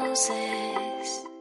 roses.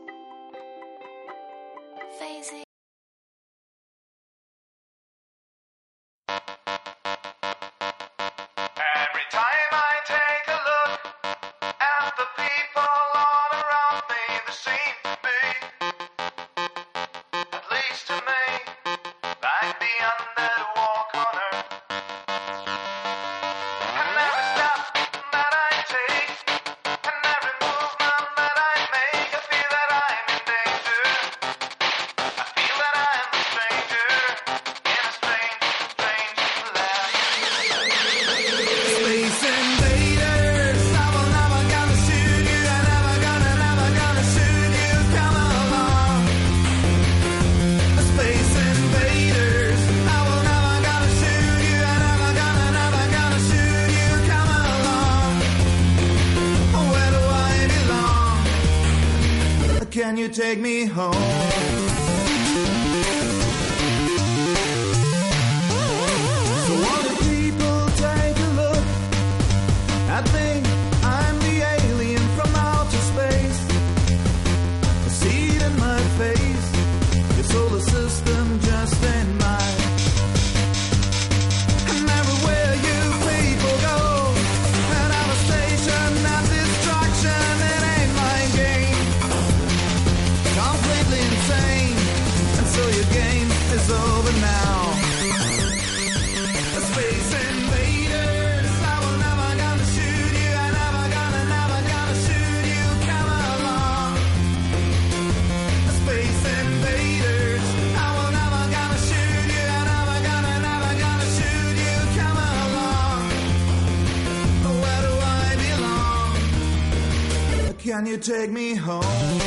You take me home?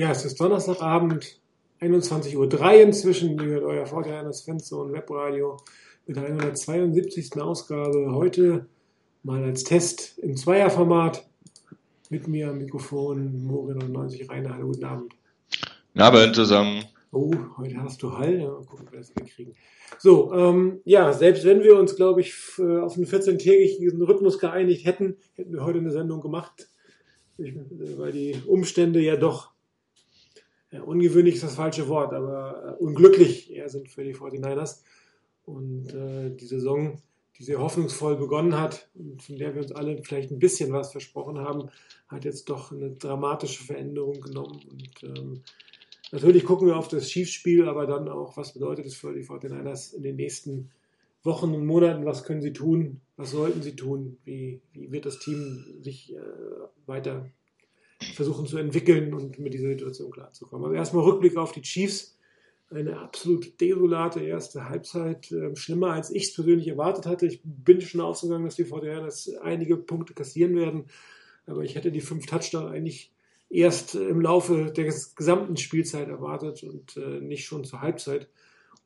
Ja, es ist Donnerstagabend, 21.03 Uhr inzwischen. Ihr hört euer Vorteil das Fenster und Webradio mit der 172. Ausgabe. Heute mal als Test im Zweierformat. Mit mir am Mikrofon Morin 90 Rainer. Hallo, guten Abend. Guten Abend zusammen. Oh, heute hast du Hall. Ja, mal gucken, ob wir das hinkriegen. So, ähm, ja, selbst wenn wir uns, glaube ich, äh, auf einen 14-tägigen Rhythmus geeinigt hätten, hätten wir heute eine Sendung gemacht. Ich, äh, weil die Umstände ja doch, ungewöhnlich ist das falsche Wort, aber äh, unglücklich eher sind für die 49ers. Und äh, die Saison, die sehr hoffnungsvoll begonnen hat und von der wir uns alle vielleicht ein bisschen was versprochen haben, hat jetzt doch eine dramatische Veränderung genommen. Und ähm, Natürlich gucken wir auf das Schiefspiel, aber dann auch, was bedeutet es für die 49ers in den nächsten Wochen und Monaten? Was können sie tun? Was sollten sie tun? Wie, wie wird das Team sich äh, weiter versuchen zu entwickeln und mit dieser Situation klarzukommen? Also erstmal Rückblick auf die Chiefs. Eine absolut desolate erste Halbzeit, äh, schlimmer als ich es persönlich erwartet hatte. Ich bin schon ausgegangen, dass die 49ers einige Punkte kassieren werden, aber ich hätte die fünf Touchdowns eigentlich erst im Laufe der gesamten Spielzeit erwartet und äh, nicht schon zur Halbzeit.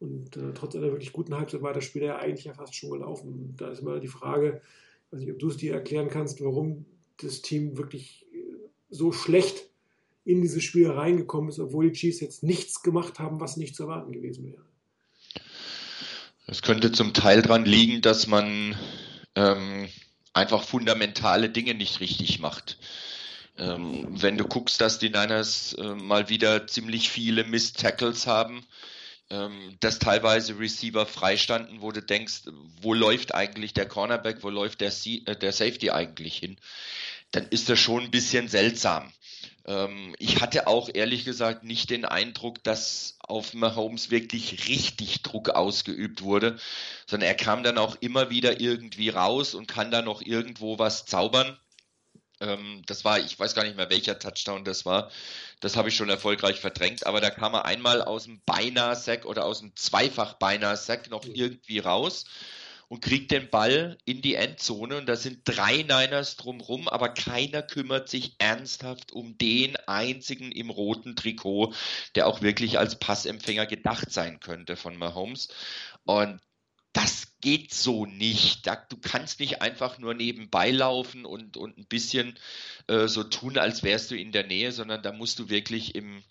Und äh, trotz einer wirklich guten Halbzeit war das Spiel ja eigentlich ja fast schon gelaufen. Da ist mal die Frage, ich weiß nicht, ob du es dir erklären kannst, warum das Team wirklich so schlecht in dieses Spiel reingekommen ist, obwohl die Chiefs jetzt nichts gemacht haben, was nicht zu erwarten gewesen wäre. Es könnte zum Teil daran liegen, dass man ähm, einfach fundamentale Dinge nicht richtig macht. Ähm, wenn du guckst, dass die Niners äh, mal wieder ziemlich viele Miss-Tackles haben, ähm, dass teilweise Receiver freistanden, wo du denkst, wo läuft eigentlich der Cornerback, wo läuft der, C äh, der Safety eigentlich hin, dann ist das schon ein bisschen seltsam. Ähm, ich hatte auch ehrlich gesagt nicht den Eindruck, dass auf Mahomes wirklich richtig Druck ausgeübt wurde, sondern er kam dann auch immer wieder irgendwie raus und kann da noch irgendwo was zaubern. Ähm, das war, ich weiß gar nicht mehr, welcher Touchdown das war. Das habe ich schon erfolgreich verdrängt, aber da kam er einmal aus dem Beinahe-Sack oder aus dem Zweifach-Beinahe-Sack noch irgendwie raus und kriegt den Ball in die Endzone und da sind drei Niners drumrum, aber keiner kümmert sich ernsthaft um den einzigen im roten Trikot, der auch wirklich als Passempfänger gedacht sein könnte von Mahomes. Und das geht so nicht. Du kannst nicht einfach nur nebenbei laufen und, und ein bisschen äh, so tun, als wärst du in der Nähe, sondern da musst du wirklich im,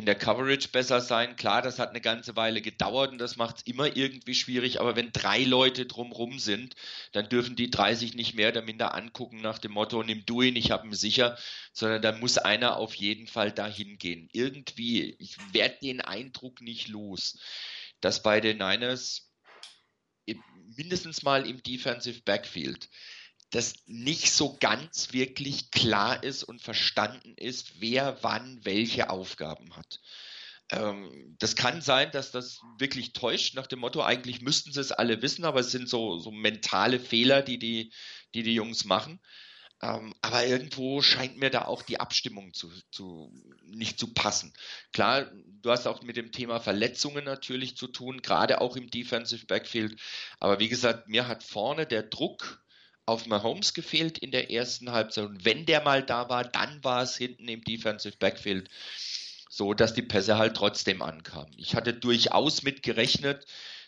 in der Coverage besser sein. Klar, das hat eine ganze Weile gedauert und das macht es immer irgendwie schwierig, aber wenn drei Leute drumrum sind, dann dürfen die drei sich nicht mehr oder minder angucken nach dem Motto, nimm du ihn, ich habe ihn sicher, sondern da muss einer auf jeden Fall dahin gehen. Irgendwie, ich werde den Eindruck nicht los, dass bei den Niners mindestens mal im Defensive Backfield dass nicht so ganz wirklich klar ist und verstanden ist, wer wann welche Aufgaben hat. Ähm, das kann sein, dass das wirklich täuscht, nach dem Motto, eigentlich müssten sie es alle wissen, aber es sind so, so mentale Fehler, die die, die, die Jungs machen. Ähm, aber irgendwo scheint mir da auch die Abstimmung zu, zu, nicht zu passen. Klar, du hast auch mit dem Thema Verletzungen natürlich zu tun, gerade auch im Defensive Backfield. Aber wie gesagt, mir hat vorne der Druck auf Mahomes gefehlt in der ersten Halbzeit. Und wenn der mal da war, dann war es hinten im Defensive Backfield so, dass die Pässe halt trotzdem ankamen. Ich hatte durchaus mit gerechnet,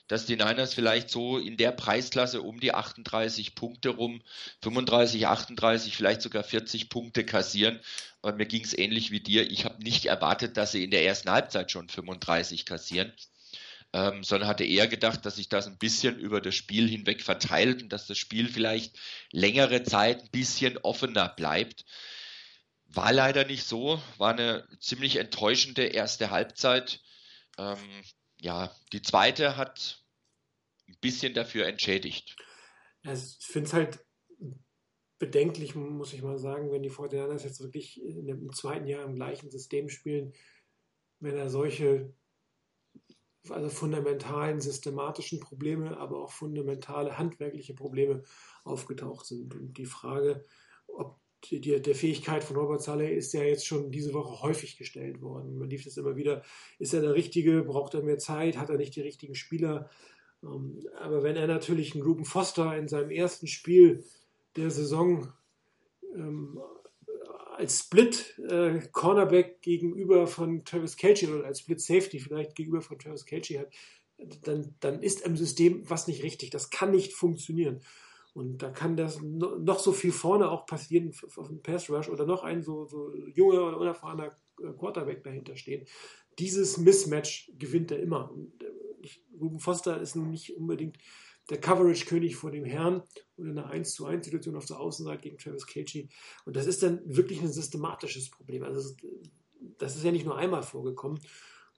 dass die Niners vielleicht so in der Preisklasse um die 38 Punkte rum, 35, 38, vielleicht sogar 40 Punkte kassieren. Aber mir ging es ähnlich wie dir. Ich habe nicht erwartet, dass sie in der ersten Halbzeit schon 35 kassieren ähm, sondern hatte eher gedacht, dass sich das ein bisschen über das Spiel hinweg verteilt und dass das Spiel vielleicht längere Zeit ein bisschen offener bleibt. War leider nicht so, war eine ziemlich enttäuschende erste Halbzeit. Ähm, ja, die zweite hat ein bisschen dafür entschädigt. ich finde es halt bedenklich, muss ich mal sagen, wenn die Fortinanders jetzt wirklich im zweiten Jahr im gleichen System spielen, wenn er solche also fundamentalen systematischen Probleme, aber auch fundamentale handwerkliche Probleme aufgetaucht sind. Und die Frage, ob die, der Fähigkeit von Robert Saleh ist ja jetzt schon diese Woche häufig gestellt worden. Man lief das immer wieder, ist er der Richtige, braucht er mehr Zeit, hat er nicht die richtigen Spieler. Ähm, aber wenn er natürlich einen Ruben Foster in seinem ersten Spiel der Saison ähm, als Split äh, Cornerback gegenüber von Travis Kelce oder als Split Safety vielleicht gegenüber von Travis Kelce hat, dann, dann ist im System was nicht richtig. Das kann nicht funktionieren. Und da kann das noch so viel vorne auch passieren auf dem Pass Rush oder noch ein so, so junger oder unerfahrener äh, Quarterback dahinter stehen. Dieses Mismatch gewinnt er immer. Und äh, Ruben Foster ist nun nicht unbedingt der Coverage-König vor dem Herrn und in einer 1 zu 1 Situation auf der Außenseite gegen Travis Kelce. Und das ist dann wirklich ein systematisches Problem. Also das ist ja nicht nur einmal vorgekommen.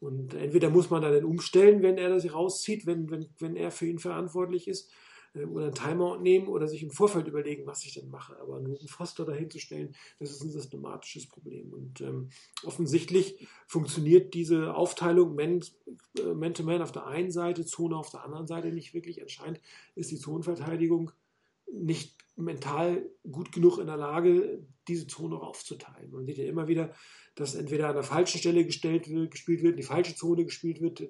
Und entweder muss man dann umstellen, wenn er das rauszieht, wenn, wenn, wenn er für ihn verantwortlich ist, oder ein Timeout nehmen oder sich im Vorfeld überlegen, was ich denn mache. Aber nur einen Foster dahinzustellen, das ist ein systematisches Problem. Und ähm, offensichtlich funktioniert diese Aufteilung Man-to-Man äh, -Man auf der einen Seite, Zone auf der anderen Seite nicht wirklich. Anscheinend ist die Zonenverteidigung nicht mental gut genug in der Lage, diese Zone aufzuteilen. Man sieht ja immer wieder, dass entweder an der falschen Stelle gestellt wird, gespielt wird, in die falsche Zone gespielt wird,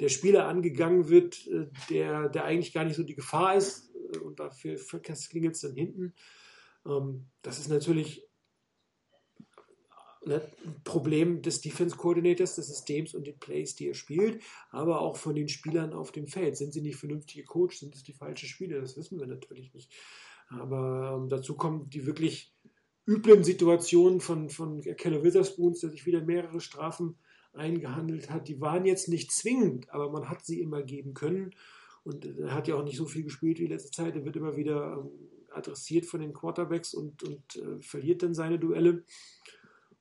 der Spieler angegangen wird, äh, der, der eigentlich gar nicht so die Gefahr ist äh, und dafür klingelt es dann hinten. Ähm, das ist natürlich ein Problem des Defense Coordinators, des Systems und den Plays, die er spielt, aber auch von den Spielern auf dem Feld. Sind sie nicht vernünftige Coach? Sind es die falschen Spieler? Das wissen wir natürlich nicht. Aber ähm, dazu kommen die wirklich üblen Situationen von, von Keller Witherspoons, der sich wieder mehrere Strafen eingehandelt hat, die waren jetzt nicht zwingend, aber man hat sie immer geben können. Und er hat ja auch nicht so viel gespielt wie letzte Zeit. Er wird immer wieder ähm, adressiert von den Quarterbacks und, und äh, verliert dann seine Duelle.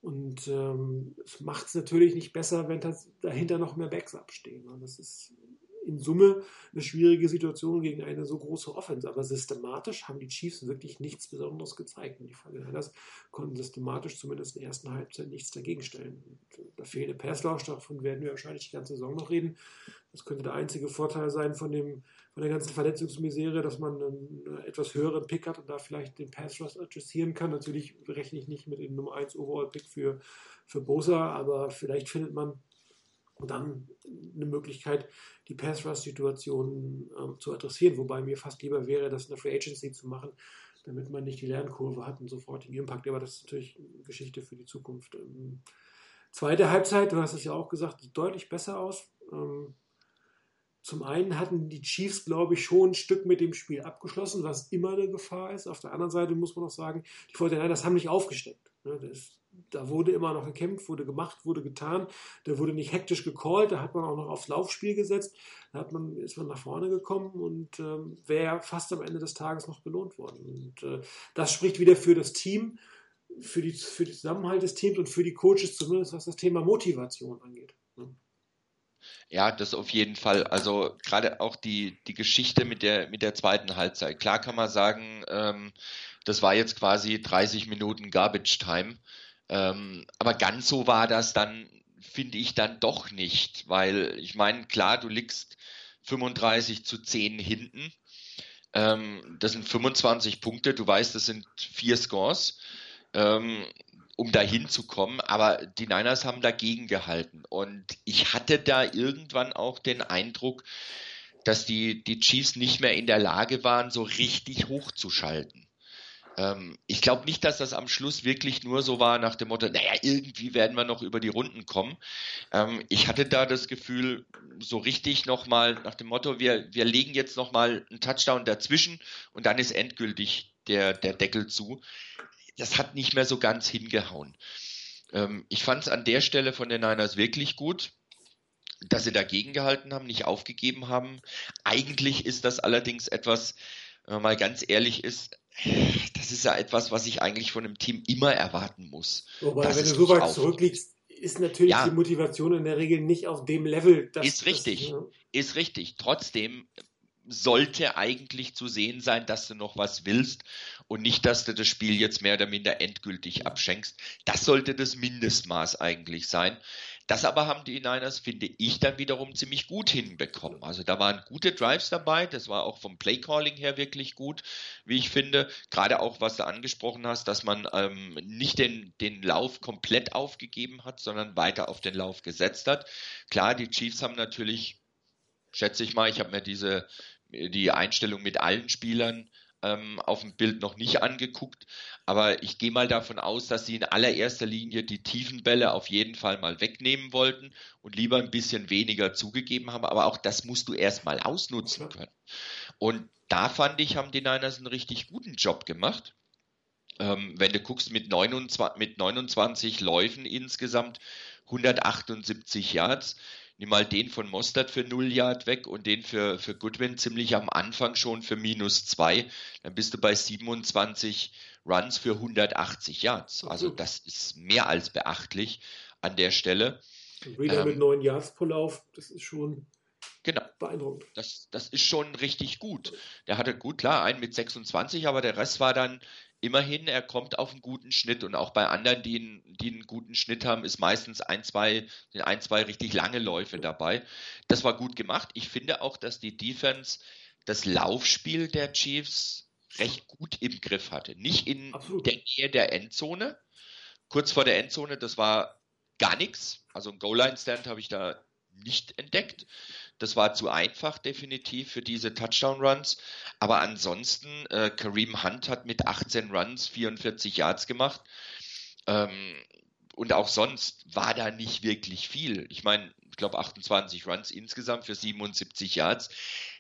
Und ähm, es macht es natürlich nicht besser, wenn das dahinter noch mehr Backs abstehen. Und das ist in Summe eine schwierige Situation gegen eine so große Offense. Aber systematisch haben die Chiefs wirklich nichts Besonderes gezeigt. Und die Fortinanders konnten systematisch zumindest in der ersten Halbzeit nichts dagegen stellen. Und da fehlende Passlauf, davon werden wir wahrscheinlich die ganze Saison noch reden. Das könnte der einzige Vorteil sein von, dem, von der ganzen Verletzungsmisere, dass man einen etwas höheren Pick hat und da vielleicht den Pass Rush adjustieren kann. Natürlich rechne ich nicht mit dem Nummer 1 Overall Pick für, für Bosa, aber vielleicht findet man dann eine Möglichkeit, die Pass-Rush-Situation ähm, zu adressieren, wobei mir fast lieber wäre, das in der Free Agency zu machen, damit man nicht die Lernkurve hat und sofortigen Impact. Aber das ist natürlich eine Geschichte für die Zukunft. Ähm, zweite Halbzeit, du hast es ja auch gesagt, sieht deutlich besser aus. Ähm, zum einen hatten die Chiefs, glaube ich, schon ein Stück mit dem Spiel abgeschlossen, was immer eine Gefahr ist. Auf der anderen Seite muss man auch sagen, die Fortinanders haben nicht aufgesteckt. Ne, das da wurde immer noch gekämpft, wurde gemacht, wurde getan. Da wurde nicht hektisch gecallt, da hat man auch noch aufs Laufspiel gesetzt. Da hat man, ist man nach vorne gekommen und ähm, wäre fast am Ende des Tages noch belohnt worden. Und äh, das spricht wieder für das Team, für, die, für den Zusammenhalt des Teams und für die Coaches, zumindest was das Thema Motivation angeht. Ne? Ja, das auf jeden Fall. Also gerade auch die, die Geschichte mit der, mit der zweiten Halbzeit. Klar kann man sagen, ähm, das war jetzt quasi 30 Minuten Garbage Time. Ähm, aber ganz so war das dann, finde ich, dann doch nicht, weil ich meine, klar, du liegst 35 zu 10 hinten. Ähm, das sind 25 Punkte, du weißt, das sind vier Scores, ähm, um da hinzukommen, aber die Niners haben dagegen gehalten. Und ich hatte da irgendwann auch den Eindruck, dass die, die Chiefs nicht mehr in der Lage waren, so richtig hochzuschalten. Ähm, ich glaube nicht, dass das am Schluss wirklich nur so war nach dem Motto, naja, irgendwie werden wir noch über die Runden kommen. Ähm, ich hatte da das Gefühl, so richtig nochmal nach dem Motto, wir, wir legen jetzt nochmal einen Touchdown dazwischen und dann ist endgültig der, der Deckel zu. Das hat nicht mehr so ganz hingehauen. Ähm, ich fand es an der Stelle von den Niners wirklich gut dass sie dagegen gehalten haben, nicht aufgegeben haben. Eigentlich ist das allerdings etwas, wenn man mal ganz ehrlich ist, das ist ja etwas, was ich eigentlich von einem Team immer erwarten muss. Wobei, wenn du so weit zurückliegst, ist natürlich ja, die Motivation in der Regel nicht auf dem Level. Dass, ist richtig, das, ja. ist richtig. Trotzdem sollte eigentlich zu sehen sein, dass du noch was willst und nicht, dass du das Spiel jetzt mehr oder minder endgültig abschenkst. Das sollte das Mindestmaß eigentlich sein. Das aber haben die Niners, finde ich, dann wiederum ziemlich gut hinbekommen. Also da waren gute Drives dabei, das war auch vom Playcalling her wirklich gut, wie ich finde. Gerade auch, was du angesprochen hast, dass man ähm, nicht den, den Lauf komplett aufgegeben hat, sondern weiter auf den Lauf gesetzt hat. Klar, die Chiefs haben natürlich, schätze ich mal, ich habe mir diese die Einstellung mit allen Spielern ähm, auf dem Bild noch nicht angeguckt, aber ich gehe mal davon aus, dass sie in allererster Linie die tiefen Bälle auf jeden Fall mal wegnehmen wollten und lieber ein bisschen weniger zugegeben haben, aber auch das musst du erstmal ausnutzen können. Und da fand ich, haben die Niners einen richtig guten Job gemacht. Ähm, wenn du guckst, mit 29, mit 29 Läufen insgesamt 178 Yards, nimm mal den von Mostert für 0 Yard weg und den für, für Goodwin ziemlich am Anfang schon für minus 2, dann bist du bei 27 Runs für 180 Yards. Also das ist mehr als beachtlich an der Stelle. Wieder ähm, mit 9 Yards pro Lauf, das ist schon Genau. Beeindruckend. Das, das ist schon richtig gut. Der hatte gut, klar, einen mit 26, aber der Rest war dann immerhin, er kommt auf einen guten Schnitt und auch bei anderen, die einen, die einen guten Schnitt haben, ist meistens ein, zwei, ein, zwei richtig lange Läufe dabei. Das war gut gemacht. Ich finde auch, dass die Defense das Laufspiel der Chiefs recht gut im Griff hatte. Nicht in Absolut. der Nähe der Endzone. Kurz vor der Endzone, das war gar nichts. Also ein Goal-Line-Stand habe ich da nicht entdeckt. Das war zu einfach definitiv für diese Touchdown-Runs. Aber ansonsten, äh, Kareem Hunt hat mit 18 Runs 44 Yards gemacht. Ähm, und auch sonst war da nicht wirklich viel. Ich meine, ich glaube 28 Runs insgesamt für 77 Yards.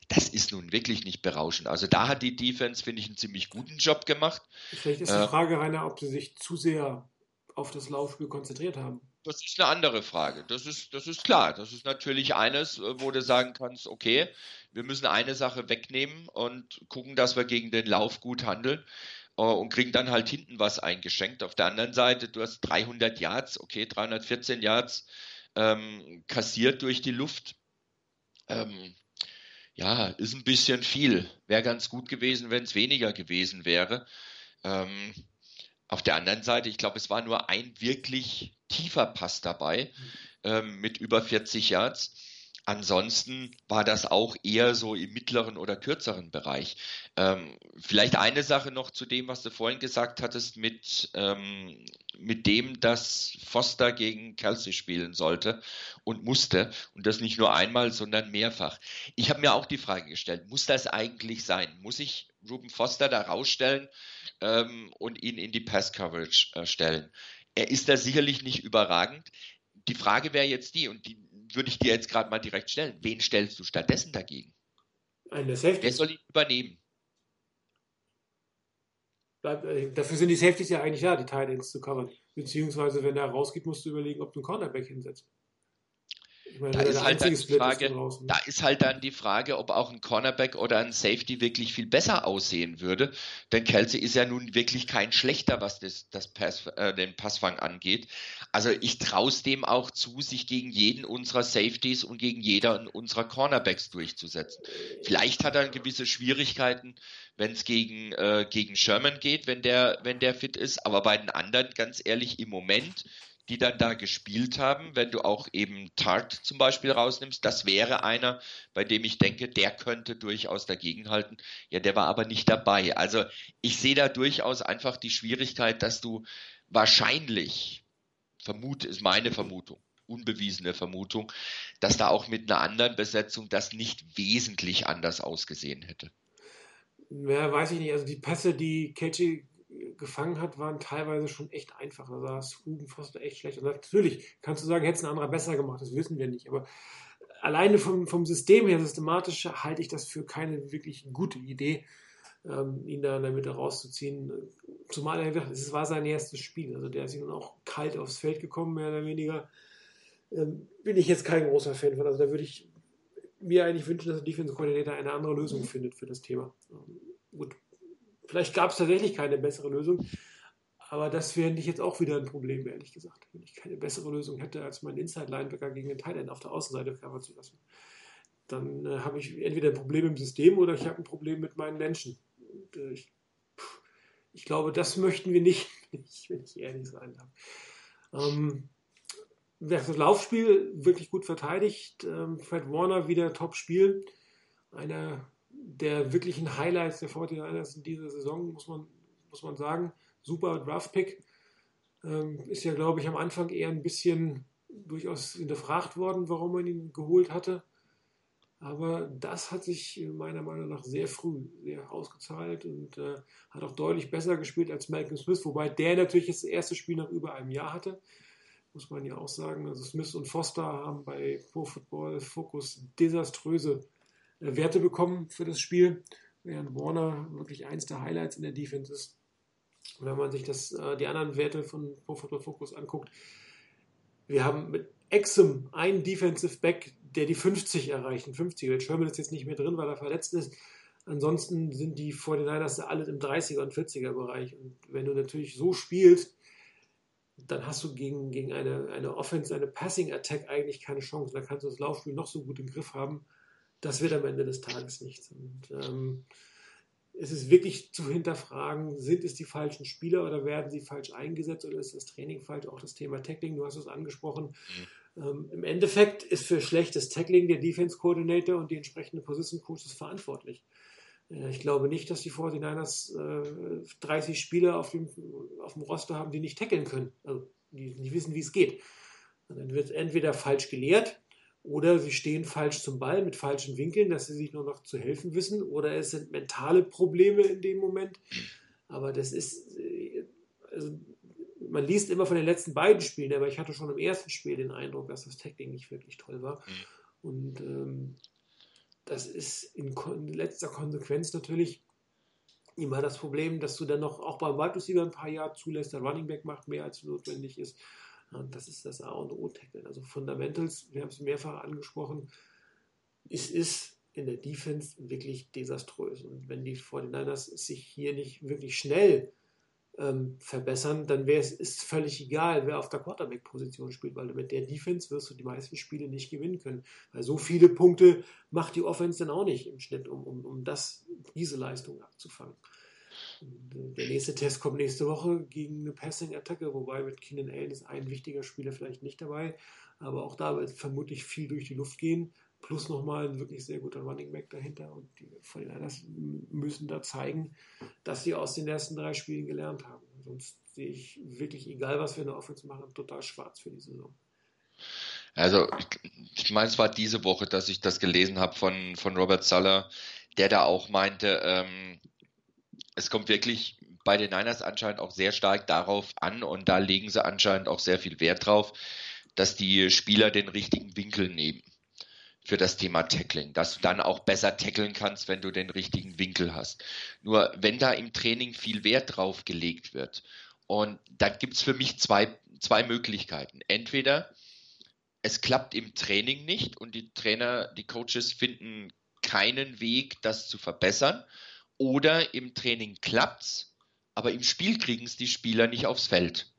das ist nun wirklich nicht berauschend. Also da hat die Defense, finde ich, einen ziemlich guten Job gemacht. Vielleicht ist die äh, Frage, Rainer, ob sie sich zu sehr auf das Laufspiel konzentriert haben. Das ist eine andere Frage. Das ist, das ist klar. Das ist natürlich eines, äh, wo du sagen kannst, okay, wir müssen eine Sache wegnehmen und gucken, dass wir gegen den Lauf gut handeln äh, und kriegen dann halt hinten was eingeschenkt. Auf der anderen Seite, du hast 300 Yards, okay, 314 Yards ähm, kassiert durch die Luft. Ähm, ja, ist ein bisschen viel. Wäre ganz gut gewesen, wenn es weniger gewesen wäre. Ähm, auf der anderen Seite, ich glaube, es war nur ein wirklich tiefer Pass dabei ähm, mit über 40 Yards. Ansonsten war das auch eher so im mittleren oder kürzeren Bereich. Ähm, vielleicht eine Sache noch zu dem, was du vorhin gesagt hattest, mit, ähm, mit dem, dass Foster gegen Kelsey spielen sollte und musste. Und das nicht nur einmal, sondern mehrfach. Ich habe mir auch die Frage gestellt, muss das eigentlich sein? Muss ich Ruben Foster da rausstellen ähm, und ihn in die Pass-Coverage äh, stellen? Er ist da sicherlich nicht überragend. Die Frage wäre jetzt die, und die würde ich dir jetzt gerade mal direkt stellen. Wen stellst du stattdessen dagegen? Eine Safety. Wer soll ihn übernehmen? Äh, dafür sind die Safeties ja eigentlich da, die Titans zu covern. Beziehungsweise, wenn er rausgeht, musst du überlegen, ob du einen Cornerback hinsetzt. Meine, da, ist halt dann die Frage, da ist halt dann die Frage, ob auch ein Cornerback oder ein Safety wirklich viel besser aussehen würde. Denn Kelsey ist ja nun wirklich kein schlechter, was das, das Pass, äh, den Passfang angeht. Also ich traue es dem auch zu, sich gegen jeden unserer Safeties und gegen jeder unserer Cornerbacks durchzusetzen. Vielleicht hat er gewisse Schwierigkeiten, wenn es gegen, äh, gegen Sherman geht, wenn der, wenn der fit ist. Aber bei den anderen, ganz ehrlich, im Moment die dann da gespielt haben, wenn du auch eben Tart zum Beispiel rausnimmst, das wäre einer, bei dem ich denke, der könnte durchaus dagegenhalten. Ja, der war aber nicht dabei. Also ich sehe da durchaus einfach die Schwierigkeit, dass du wahrscheinlich, vermute, ist meine Vermutung, unbewiesene Vermutung, dass da auch mit einer anderen Besetzung das nicht wesentlich anders ausgesehen hätte. Ja, weiß ich nicht. Also die Pässe, die Ketchy gefangen hat, waren teilweise schon echt einfach. Da saß Ruben Foster echt schlecht. Und natürlich kannst du sagen, hätte es ein anderer besser gemacht, das wissen wir nicht. Aber alleine vom, vom System her, systematisch, halte ich das für keine wirklich gute Idee, ähm, ihn da in der Mitte rauszuziehen. Zumal er gesagt es war sein erstes Spiel. Also der ist nun auch kalt aufs Feld gekommen, mehr oder weniger. Ähm, bin ich jetzt kein großer Fan von. Also da würde ich mir eigentlich wünschen, dass der Defensive Coordinator eine andere Lösung findet für das Thema. Ähm, gut, Vielleicht gab es tatsächlich keine bessere Lösung. Aber das fände ich jetzt auch wieder ein Problem, ehrlich gesagt. Wenn ich keine bessere Lösung hätte, als meinen Inside-Linebacker gegen den Thailand auf der Außenseite covern zu lassen, dann äh, habe ich entweder ein Problem im System oder ich habe ein Problem mit meinen Menschen. Und, äh, ich, ich, glaube, das möchten wir nicht, wenn ich ehrlich sein darf. Ähm, das Laufspiel wirklich gut verteidigt. Ähm, Fred Warner wieder Top-Spiel. Einer der wirklichen Highlights der 49ers in dieser Saison, muss man, muss man sagen. Super Draft-Pick. Ähm, ist ja, glaube ich, am Anfang eher ein bisschen durchaus hinterfragt worden, warum man ihn geholt hatte. Aber das hat sich meiner Meinung nach sehr früh sehr ausgezahlt und äh, hat auch deutlich besser gespielt als Malcolm Smith, wobei der natürlich das erste Spiel nach über einem Jahr hatte. Muss man ja auch sagen. Also Smith und Foster haben bei Pro Football Focus desaströse Werte bekommen für das Spiel, während Warner wirklich eins der Highlights in der Defense ist. Und wenn man sich das, äh, die anderen Werte von Pro Football Focus anguckt, wir haben mit Exum einen Defensive Back, der die 50 erreicht, 50er. Sherman ist jetzt nicht mehr drin, weil er verletzt ist. Ansonsten sind die 49ers alle im 30er und 40er Bereich. Und wenn du natürlich so spielst, dann hast du gegen, gegen eine, eine Offense, eine Passing Attack eigentlich keine Chance. Da kannst du das Laufspiel noch so gut im Griff haben das wird am Ende des Tages nichts. Und ähm, es ist wirklich zu hinterfragen, sind es die falschen Spieler oder werden sie falsch eingesetzt oder ist das Training falsch? Auch das Thema Tackling, du hast es angesprochen. Mhm. Ähm, Im Endeffekt ist für schlechtes Tackling der Defense Coordinator und die entsprechende Position Coaches verantwortlich. Äh, ich glaube nicht, dass die 49ers äh, 30 Spieler auf dem, auf dem Roster haben, die nicht tackeln können, also die nicht wissen, wie es geht. Und dann wird entweder falsch gelehrt, oder sie stehen falsch zum Ball mit falschen Winkeln, dass sie sich nur noch zu helfen wissen. Oder es sind mentale Probleme in dem Moment. Aber das ist, äh, also man liest immer von den letzten beiden Spielen, aber ich hatte schon im ersten Spiel den Eindruck, dass das Tackling nicht wirklich toll war. Mhm. Und ähm, das ist in, in letzter Konsequenz natürlich immer das Problem, dass du dann noch auch beim Wide Receiver ein paar Jahre zulässt, der Running Back macht mehr als notwendig ist. Und das ist das A und O Tackle. Also Fundamentals, wir haben es mehrfach angesprochen, es ist in der Defense wirklich desaströs. Und wenn die 49ers sich hier nicht wirklich schnell ähm, verbessern, dann wäre es ist völlig egal, wer auf der Quarterback-Position spielt, weil mit der Defense wirst du die meisten Spiele nicht gewinnen können. Weil so viele Punkte macht die Offense dann auch nicht im Schnitt, um, um, um das, diese Leistung abzufangen. Der nächste Test kommt nächste Woche gegen eine Passing-Attacke, wobei mit Keenan Allen ist ein wichtiger Spieler vielleicht nicht dabei, aber auch da wird vermutlich viel durch die Luft gehen plus nochmal ein wirklich sehr guter Running Back dahinter. Und die 49 müssen da zeigen, dass sie aus den ersten drei Spielen gelernt haben. Sonst sehe ich wirklich, egal was wir in der Offense machen, total schwarz für die Saison. Also, ich meine, es war diese Woche, dass ich das gelesen habe von, von Robert Suller, der da auch meinte, ähm, es kommt wirklich bei den Niners anscheinend auch sehr stark darauf an und da legen sie anscheinend auch sehr viel Wert drauf, dass die Spieler den richtigen Winkel nehmen für das Thema Tackling, dass du dann auch besser tackeln kannst, wenn du den richtigen Winkel hast. Nur wenn da im Training viel Wert drauf gelegt wird, und da gibt's für mich zwei, zwei Möglichkeiten. Entweder es klappt im Training nicht und die Trainer, die Coaches finden keinen Weg, das zu verbessern, oder im Training klappt's, aber im Spiel kriegen es die Spieler nicht aufs Feld.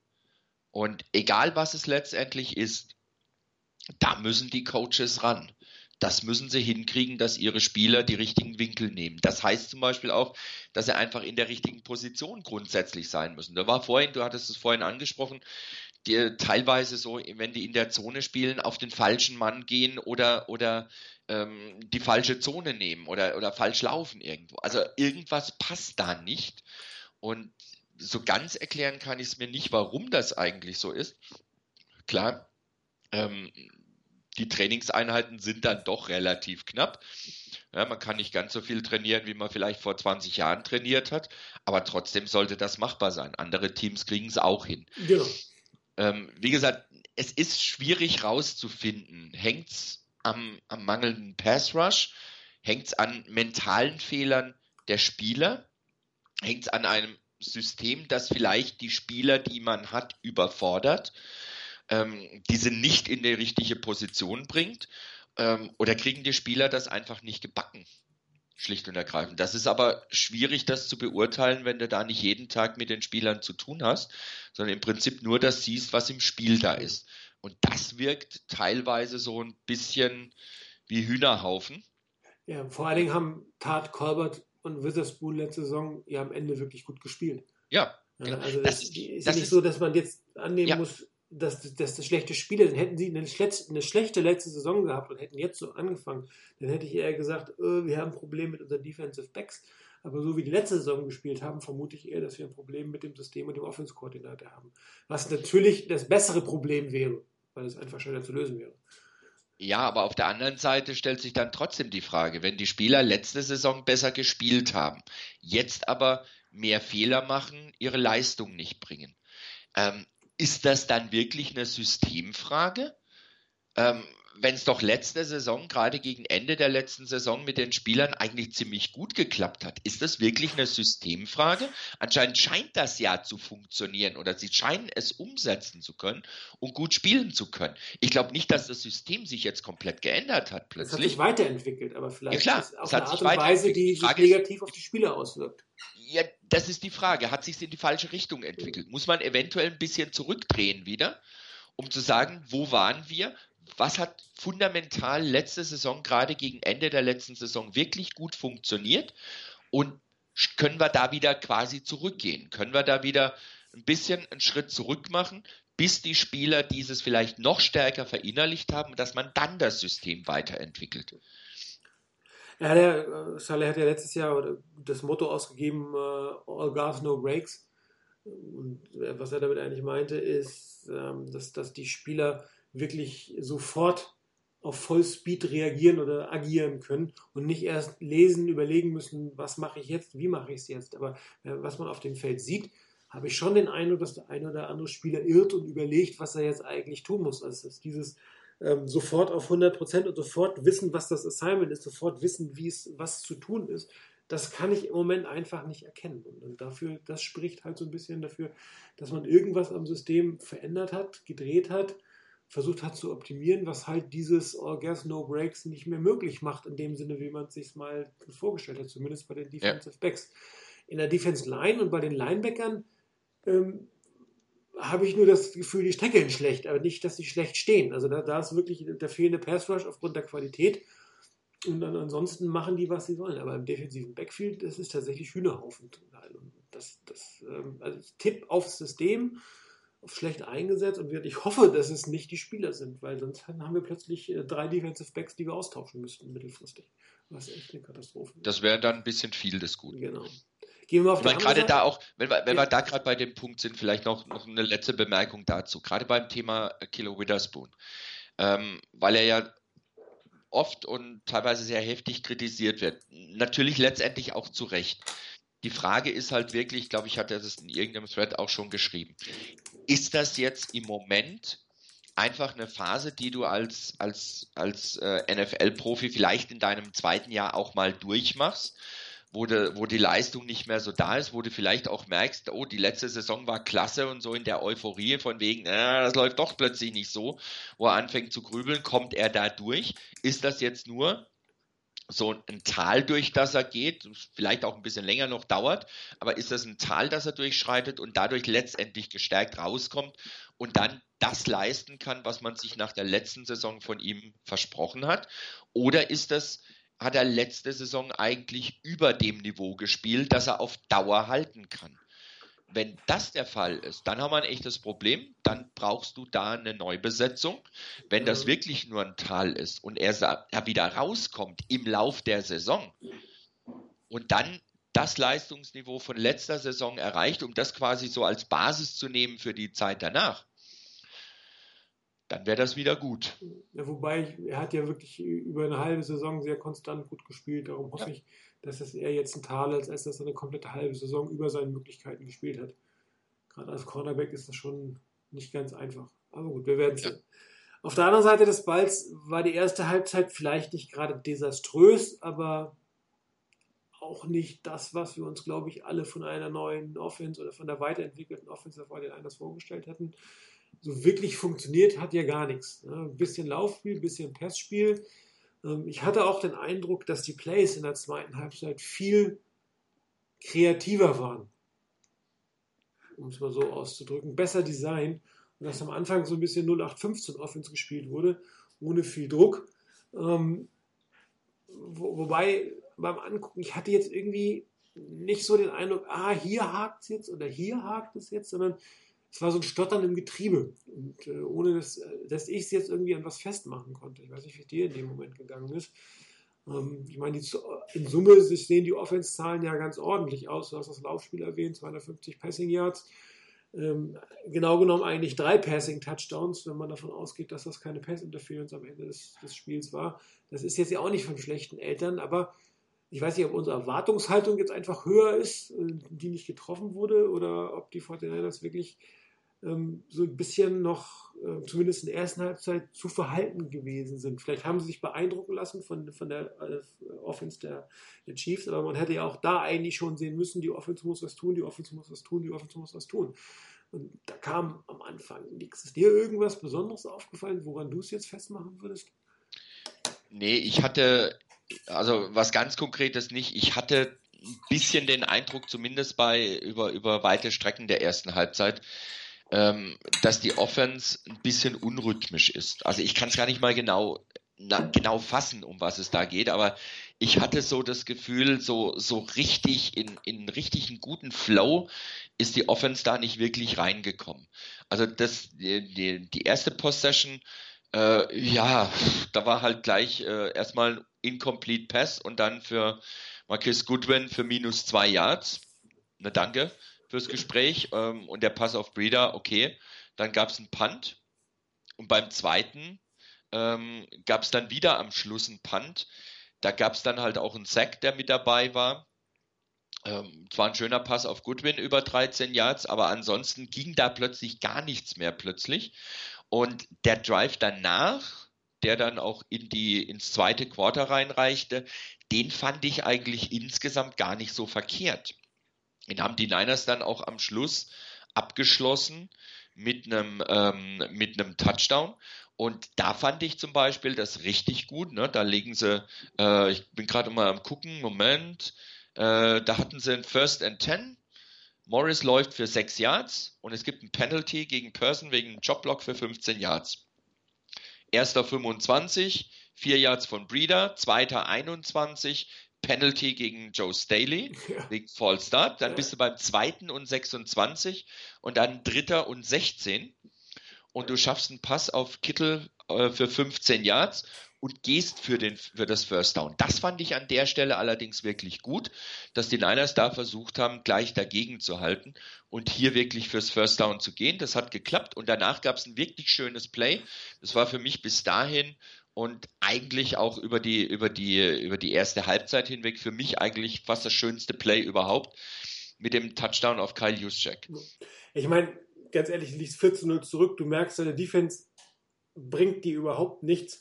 Und egal was es letztendlich ist, da müssen die Coaches ran das müssen sie hinkriegen, dass ihre Spieler die richtigen Winkel nehmen. Das heißt zum Beispiel auch, dass sie einfach in der richtigen Position grundsätzlich sein müssen. Da war vorhin, du hattest es vorhin angesprochen, die teilweise so, wenn die in der Zone spielen, auf den falschen Mann gehen oder, oder ähm, die falsche Zone nehmen oder, oder falsch laufen irgendwo. Also irgendwas passt da nicht. Und so ganz erklären kann ich es mir nicht, warum das eigentlich so ist. Klar, ähm, die Trainingseinheiten sind dann doch relativ knapp. Ja, man kann nicht ganz so viel trainieren, wie man vielleicht vor 20 Jahren trainiert hat, aber trotzdem sollte das machbar sein. Andere Teams kriegen es auch hin. Genau. Ähm, wie gesagt, es ist schwierig rauszufinden. Hängt es am, am mangelnden Pass Rush? Hängt es an mentalen Fehlern der Spieler? Hängt es an einem System, das vielleicht die Spieler, die man hat, überfordert? ähm, diese nicht in die richtige Position bringt? Ähm, oder kriegen die Spieler das einfach nicht gebacken? Schlicht und ergreifend. Das ist aber schwierig, das zu beurteilen, wenn du da nicht jeden Tag mit den Spielern zu tun hast, sondern im Prinzip nur das siehst, was im Spiel da ist. Und das wirkt teilweise so ein bisschen wie Hühnerhaufen. Ja, vor allen Dingen haben Tat Colbert und Witherspoon letzte Saison ja am Ende wirklich gut gespielt. Ja. ja also das, das, ist ja nicht ist, so, dass man jetzt annehmen ja. muss, dass, dass das schlechte Spiele sind. Hätten sie eine, eine, schlechte letzte Saison gehabt und hätten jetzt so angefangen, dann hätte ich eher gesagt, äh, wir haben ein Problem mit unseren Defensive Backs. Aber so wie die letzte Saison gespielt haben, vermute ich eher, dass wir ein Problem mit dem System und dem Offense-Koordinator haben. Was natürlich das bessere Problem wäre, weil es einfach schneller zu lösen wäre. Ja, aber auf der anderen Seite stellt sich dann trotzdem die Frage, wenn die Spieler letzte Saison besser gespielt haben, jetzt aber mehr Fehler machen, ihre Leistung nicht bringen. Ähm, ist das dann wirklich eine Systemfrage? Ähm, Wenn es doch letzte Saison, gerade gegen Ende der letzten Saison mit den Spielern eigentlich ziemlich gut geklappt hat, ist das wirklich eine Systemfrage? Anscheinend scheint das ja zu funktionieren oder sie scheinen es umsetzen zu können und gut spielen zu können. Ich glaube nicht, dass das System sich jetzt komplett geändert hat plötzlich. Es hat sich weiterentwickelt, aber vielleicht ja, klar, ist es auf eine Art und Weise, die sich negativ auf die Spieler auswirkt. Ja, das ist die Frage. Hat sich in die falsche Richtung entwickelt? Muss man eventuell ein bisschen zurückdrehen wieder, um zu sagen, wo waren wir? Was hat fundamental letzte Saison, gerade gegen Ende der letzten Saison, wirklich gut funktioniert? Und können wir da wieder quasi zurückgehen? Können wir da wieder ein bisschen einen Schritt zurück machen, bis die Spieler dieses vielleicht noch stärker verinnerlicht haben, dass man dann das System weiterentwickelt? Ja, der äh, Saleh hat ja letztes Jahr das Motto ausgegeben, uh, All Guards, No Breaks. Und äh, was er damit eigentlich meinte, ist, ähm, dass, dass die Spieler wirklich sofort auf Vollspeed reagieren oder agieren können und nicht erst lesen, überlegen müssen, was mache ich jetzt, wie mache ich es jetzt. Aber was man auf dem Feld sieht, habe ich schon den Eindruck, dass der eine oder andere Spieler irrt und überlegt, was er jetzt eigentlich tun muss. Also dieses ähm, sofort auf 100 Prozent und sofort wissen, was das Assignment ist, sofort wissen, wie es, was zu tun ist. Das kann ich im Moment einfach nicht erkennen. Und dafür, das spricht halt so ein bisschen dafür, dass man irgendwas am System verändert hat, gedreht hat, versucht hat zu optimieren, was halt dieses All Gas No Breaks nicht mehr möglich macht, in dem Sinne, wie man es sich mal vorgestellt hat, zumindest bei den Defensive. Backs. In der Defense Line und bei den Linebackern ähm, habe ich nur das Gefühl, die streckeln schlecht, aber nicht, dass sie schlecht stehen. Also da, da ist wirklich der fehlende Pass Rush aufgrund der Qualität. Und dann ansonsten machen die, was sie wollen. Aber im defensiven Backfield, das ist tatsächlich Hühnerhaufen. Und das, das, ähm, also Tipp aufs System, schlecht eingesetzt. Und ich hoffe, dass es nicht die Spieler sind, weil sonst haben wir plötzlich äh, drei Defensive Backs, die wir austauschen müssten mittelfristig. Was echt eine Katastrophe. Das wäre dann ein bisschen viel des Guten. Genau. Gehen wir auf ich meine, gerade da auch, wenn wir, wenn wir da gerade bei dem Punkt sind, vielleicht noch, noch eine letzte Bemerkung dazu. Gerade beim Thema Kilo Witherspoon. Ähm, weil er ja oft und teilweise sehr heftig kritisiert wird. Natürlich letztendlich auch zu Recht. Die Frage ist halt wirklich, ich glaube, ich hatte das in irgendeinem Thread auch schon geschrieben. Ist das jetzt im Moment einfach eine Phase, die du als, als, als äh, NFL-Profi vielleicht in deinem zweiten Jahr auch mal durchmachst? wo, de, wo die Leistung nicht mehr so da ist, wo du vielleicht auch merkst, oh, die letzte Saison war klasse und so in der Euphorie von wegen, äh, das läuft doch plötzlich nicht so, wo er anfängt zu grübeln, kommt er da durch? Ist das jetzt nur so ein Tal, durch das er geht, vielleicht auch ein bisschen länger noch dauert, aber ist das ein Tal, das er durchschreitet und dadurch letztendlich gestärkt rauskommt und dann das leisten kann, was man sich nach der letzten Saison von ihm versprochen hat? Oder ist das hat er letzte Saison eigentlich über dem Niveau gespielt, das er auf Dauer halten kann. Wenn das der Fall ist, dann haben wir ein echtes Problem. Dann brauchst du da eine Neubesetzung. Wenn das wirklich nur ein Tal ist und er, er wieder rauskommt im Lauf der Saison und dann das Leistungsniveau von letzter Saison erreicht, um das quasi so als Basis zu nehmen für die Zeit danach, dann wäre das wieder gut. Ja, wobei, er hat ja wirklich über eine halbe Saison sehr konstant gut gespielt. Darum hoffe ja. ich, dass es eher jetzt ein Tal ist, als dass er eine komplette halbe Saison über seinen Möglichkeiten gespielt hat. Gerade als Cornerback ist das schon nicht ganz einfach. Aber gut, wir werden sehen. Ja. Auf der anderen Seite des Balls war die erste Halbzeit vielleicht nicht gerade desaströs, aber auch nicht das, was wir uns, glaube ich, alle von einer neuen Offense oder von der weiterentwickelten Offense der anders vorgestellt hätten so wirklich funktioniert hat ja gar nichts. Ein bisschen Laufspiel, ein bisschen Passspiel. Ähm, ich hatte auch den Eindruck, dass die Plays in der zweiten Halbzeit viel kreativer waren. Um es mal so auszudrücken. Besser Design. Und dass am Anfang so ein bisschen 0815 Offense gespielt wurde, ohne viel Druck. Ähm, wobei beim Angucken, ich hatte jetzt irgendwie nicht so den Eindruck, ah, hier hakt es jetzt oder hier hakt es jetzt, sondern es war so ein Stottern im Getriebe. Und äh, ohne dass, dass ich es jetzt irgendwie an was festmachen konnte. Ich weiß nicht, wie dir in dem Moment gegangen ist. Ähm, ich meine, die, in Summe sehen die Offense-Zahlen ja ganz ordentlich aus. Du hast das Laufspiel erwähnt, 250 Passing Yards. Ähm, genau genommen eigentlich drei Passing-Touchdowns, wenn man davon ausgeht, dass das keine Pass-Interference am Ende des, des Spiels war. Das ist jetzt ja auch nicht von schlechten Eltern, aber ich weiß nicht, ob unsere Erwartungshaltung jetzt einfach höher ist, äh, die nicht getroffen wurde, oder ob die 49ers wirklich ähm, so ein bisschen noch, äh, zumindest in der ersten Halbzeit, zu verhalten gewesen sind. Vielleicht haben sie sich beeindrucken lassen von, von der äh, Offense der, der, Chiefs, aber man hätte ja auch da eigentlich schon sehen müssen, die Offense muss was tun, die Offense muss was tun, die Offense muss was tun. Und da kam am Anfang nichts. Ist dir irgendwas Besonderes aufgefallen, woran du es jetzt festmachen würdest? Nee, ich hatte, also was ganz Konkretes nicht. Ich hatte ein bisschen den Eindruck, zumindest bei über, über weite Strecken der ersten Halbzeit, ähm, dass die Offense ein bisschen unrhythmisch ist. Also ich kann es gar nicht mal genau, na, genau fassen, um was es da geht, aber ich hatte so das Gefühl, so, so richtig in, in richtigen guten Flow ist die Offense da nicht wirklich reingekommen. Also das, die, die, erste Possession, äh, ja, da war halt gleich äh, erstmal ein Incomplete Pass und dann für Marcus Goodwin für minus zwei Yards. Na danke fürs Gespräch ähm, und der Pass auf Breeder, okay. Dann gab es einen Punt und beim zweiten ähm, gab es dann wieder am Schluss einen Punt. Da gab es dann halt auch einen Sack, der mit dabei war. Ähm, zwar ein schöner Pass auf Goodwin über 13 Yards, aber ansonsten ging da plötzlich gar nichts mehr plötzlich. Und der Drive danach, der dann auch in die, ins zweite Quarter reinreichte, den fand ich eigentlich insgesamt gar nicht so verkehrt. Den haben die Niners dann auch am Schluss abgeschlossen mit einem, ähm, mit einem Touchdown. Und da fand ich zum Beispiel das richtig gut. Ne? Da legen sie, äh, ich bin gerade mal am gucken, Moment, äh, da hatten sie ein First and Ten. Morris läuft für sechs Yards und es gibt ein Penalty gegen Person wegen einem Jobblock für 15 Yards. Erster 25, vier Yards von Breeder, zweiter 21, Penalty gegen Joe Staley ja. wegen False Start. Dann ja. bist du beim zweiten und 26 und dann dritter und 16 und du schaffst einen Pass auf Kittel äh, für 15 Yards und gehst für, den, für das First Down. Das fand ich an der Stelle allerdings wirklich gut, dass die Niners da versucht haben, gleich dagegen zu halten und hier wirklich fürs First Down zu gehen. Das hat geklappt und danach gab es ein wirklich schönes Play. Das war für mich bis dahin und eigentlich auch über die, über die, über die erste Halbzeit hinweg für mich eigentlich fast das schönste Play überhaupt mit dem Touchdown auf Kyle Juszczyk. Ich meine, ganz ehrlich, du liegst 14-0 zurück, du merkst, deine Defense bringt dir überhaupt nichts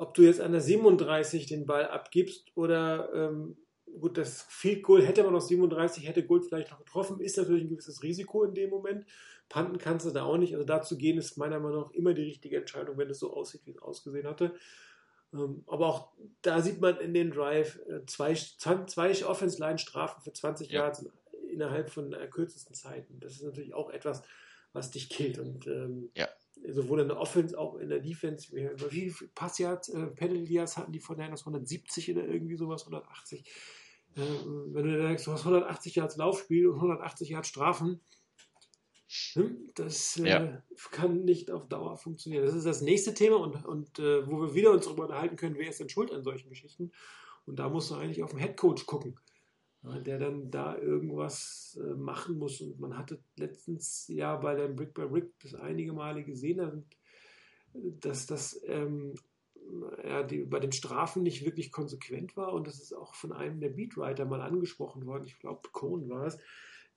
ob du jetzt an der 37 den Ball abgibst oder ähm, gut, das Field Goal hätte man noch 37, hätte Gold vielleicht noch getroffen, ist natürlich ein gewisses Risiko in dem Moment. Panten kannst du da auch nicht. Also dazu gehen ist meiner Meinung nach immer die richtige Entscheidung, wenn es so aussieht, wie es ausgesehen hatte. Ähm, aber auch da sieht man in den Drive äh, zwei, zwei Offense-Line-Strafen für 20 ja. Yards innerhalb von äh, kürzesten Zeiten. Das ist natürlich auch etwas, was dich killt. Und ähm, ja sowohl in der Offense, auch in der Defense. Wie viele Passyards, äh, Penalty Yards hatten die von der 170 oder irgendwie sowas, 180. Äh, wenn du denkst, du hast 180 Yards Laufspiel und 180 Yards Strafen, hm, das äh, ja. kann nicht auf Dauer funktionieren. Das ist das nächste Thema und, und äh, wo wir wieder uns darüber unterhalten können, wer ist denn schuld an solchen Geschichten. Und da musst du eigentlich auf den Headcoach gucken der dann da irgendwas äh, machen muss. Und man hatte letztens ja bei der Brick by Brick das einige Male gesehen, dass das ähm, ja, die, bei den Strafen nicht wirklich konsequent war. Und das ist auch von einem der Beatwriter mal angesprochen worden. Ich glaube, Cohn war es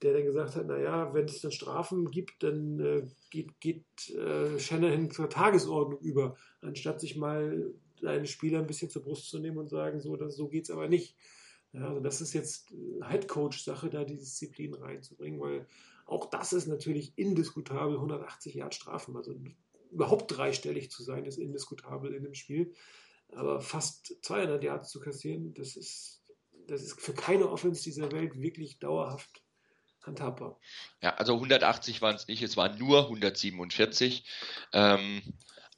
der dann gesagt hat, naja, wenn es dann Strafen gibt, dann äh, geht, geht äh, Shanahan zur Tagesordnung über, anstatt sich mal seine Spieler ein bisschen zur Brust zu nehmen und sagen, so, das, so geht es aber nicht. Ja, also das ist jetzt Headcoach-Sache, da die Disziplin reinzubringen, weil auch das ist natürlich indiskutabel, 180 Jahre Strafen, also überhaupt dreistellig zu sein, ist indiskutabel in dem Spiel. Aber fast 200 Yards zu kassieren, das ist, das ist für keine Offense dieser Welt wirklich dauerhaft handhabbar. Ja, also 180 waren es nicht, es waren nur 147. Ähm,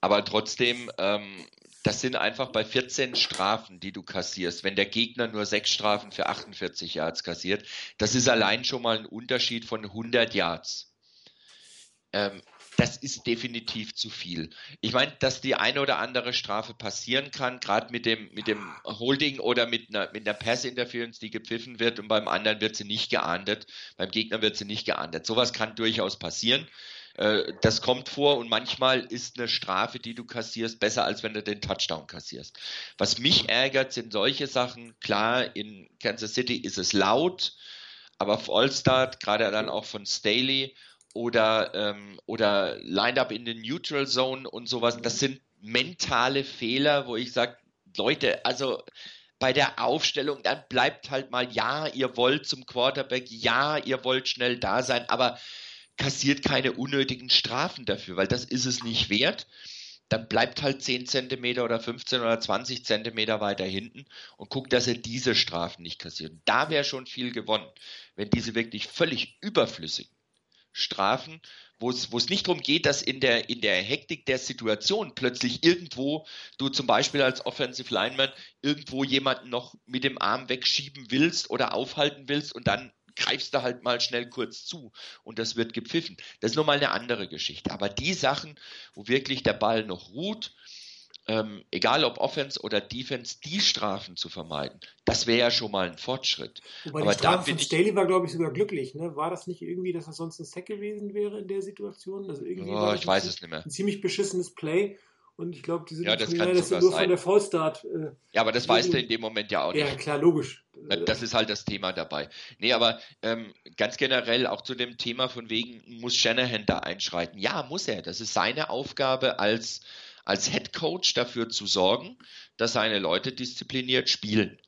aber trotzdem, ähm, das sind einfach bei 14 Strafen, die du kassierst, wenn der Gegner nur sechs Strafen für 48 Yards kassiert, das ist allein schon mal ein Unterschied von 100 Yards. Ähm, das ist definitiv zu viel. Ich meine, dass die eine oder andere Strafe passieren kann, gerade mit dem, mit dem Holding oder mit einer, mit einer Pass-Interference, die gepfiffen wird und beim anderen wird sie nicht geahndet, beim Gegner wird sie nicht geahndet. Sowas kann durchaus passieren. Äh, das kommt vor und manchmal ist eine Strafe, die du kassierst, besser als wenn du den Touchdown kassierst. Was mich ärgert, sind solche Sachen. Klar, in Kansas City ist es laut, aber Fallstart, gerade dann auch von Staley oder, ähm, oder Lined-Up in den Neutral Zone und sowas, das sind mentale Fehler, wo ich sage, Leute, also bei der Aufstellung, dann bleibt halt mal, ja, ihr wollt zum Quarterback, ja, ihr wollt schnell da sein, aber kassiert keine unnötigen Strafen dafür, weil das ist es nicht wert. Dann bleibt halt 10 Zentimeter oder 15 oder 20 Zentimeter weiter hinten und guckt, dass er diese Strafen nicht kassiert. Da wäre schon viel gewonnen, wenn diese wirklich völlig überflüssigen Strafen, wo es, nicht darum geht, dass in der, in der Hektik der Situation plötzlich irgendwo du zum Beispiel als Offensive Lineman irgendwo jemanden noch mit dem Arm wegschieben willst oder aufhalten willst und dann greifst du halt mal schnell kurz zu und das wird gepfiffen. Das ist nochmal eine andere Geschichte. Aber die Sachen, wo wirklich der Ball noch ruht, ähm, egal ob Offense oder Defense, die Strafen zu vermeiden, das wäre ja schon mal ein Fortschritt. Wobei Aber die Strafe von Staley war, glaube ich, sogar glücklich. Ne? War das nicht irgendwie, dass das sonst ein Sack gewesen wäre in der Situation? Also irgendwie oh, ich weiß es nicht mehr. Ein ziemlich beschissenes Play. Und ich glaube, die sind ja, das, kann das nur sein. von der Vollstart. Äh, ja, aber das weißt du in dem Moment ja auch nicht. Ja, klar, logisch. Das ist halt das Thema dabei. Nee, aber ähm, ganz generell auch zu dem Thema von wegen, muss Shanahan da einschreiten? Ja, muss er. Das ist seine Aufgabe als als Head Coach dafür zu sorgen, dass seine Leute diszipliniert spielen.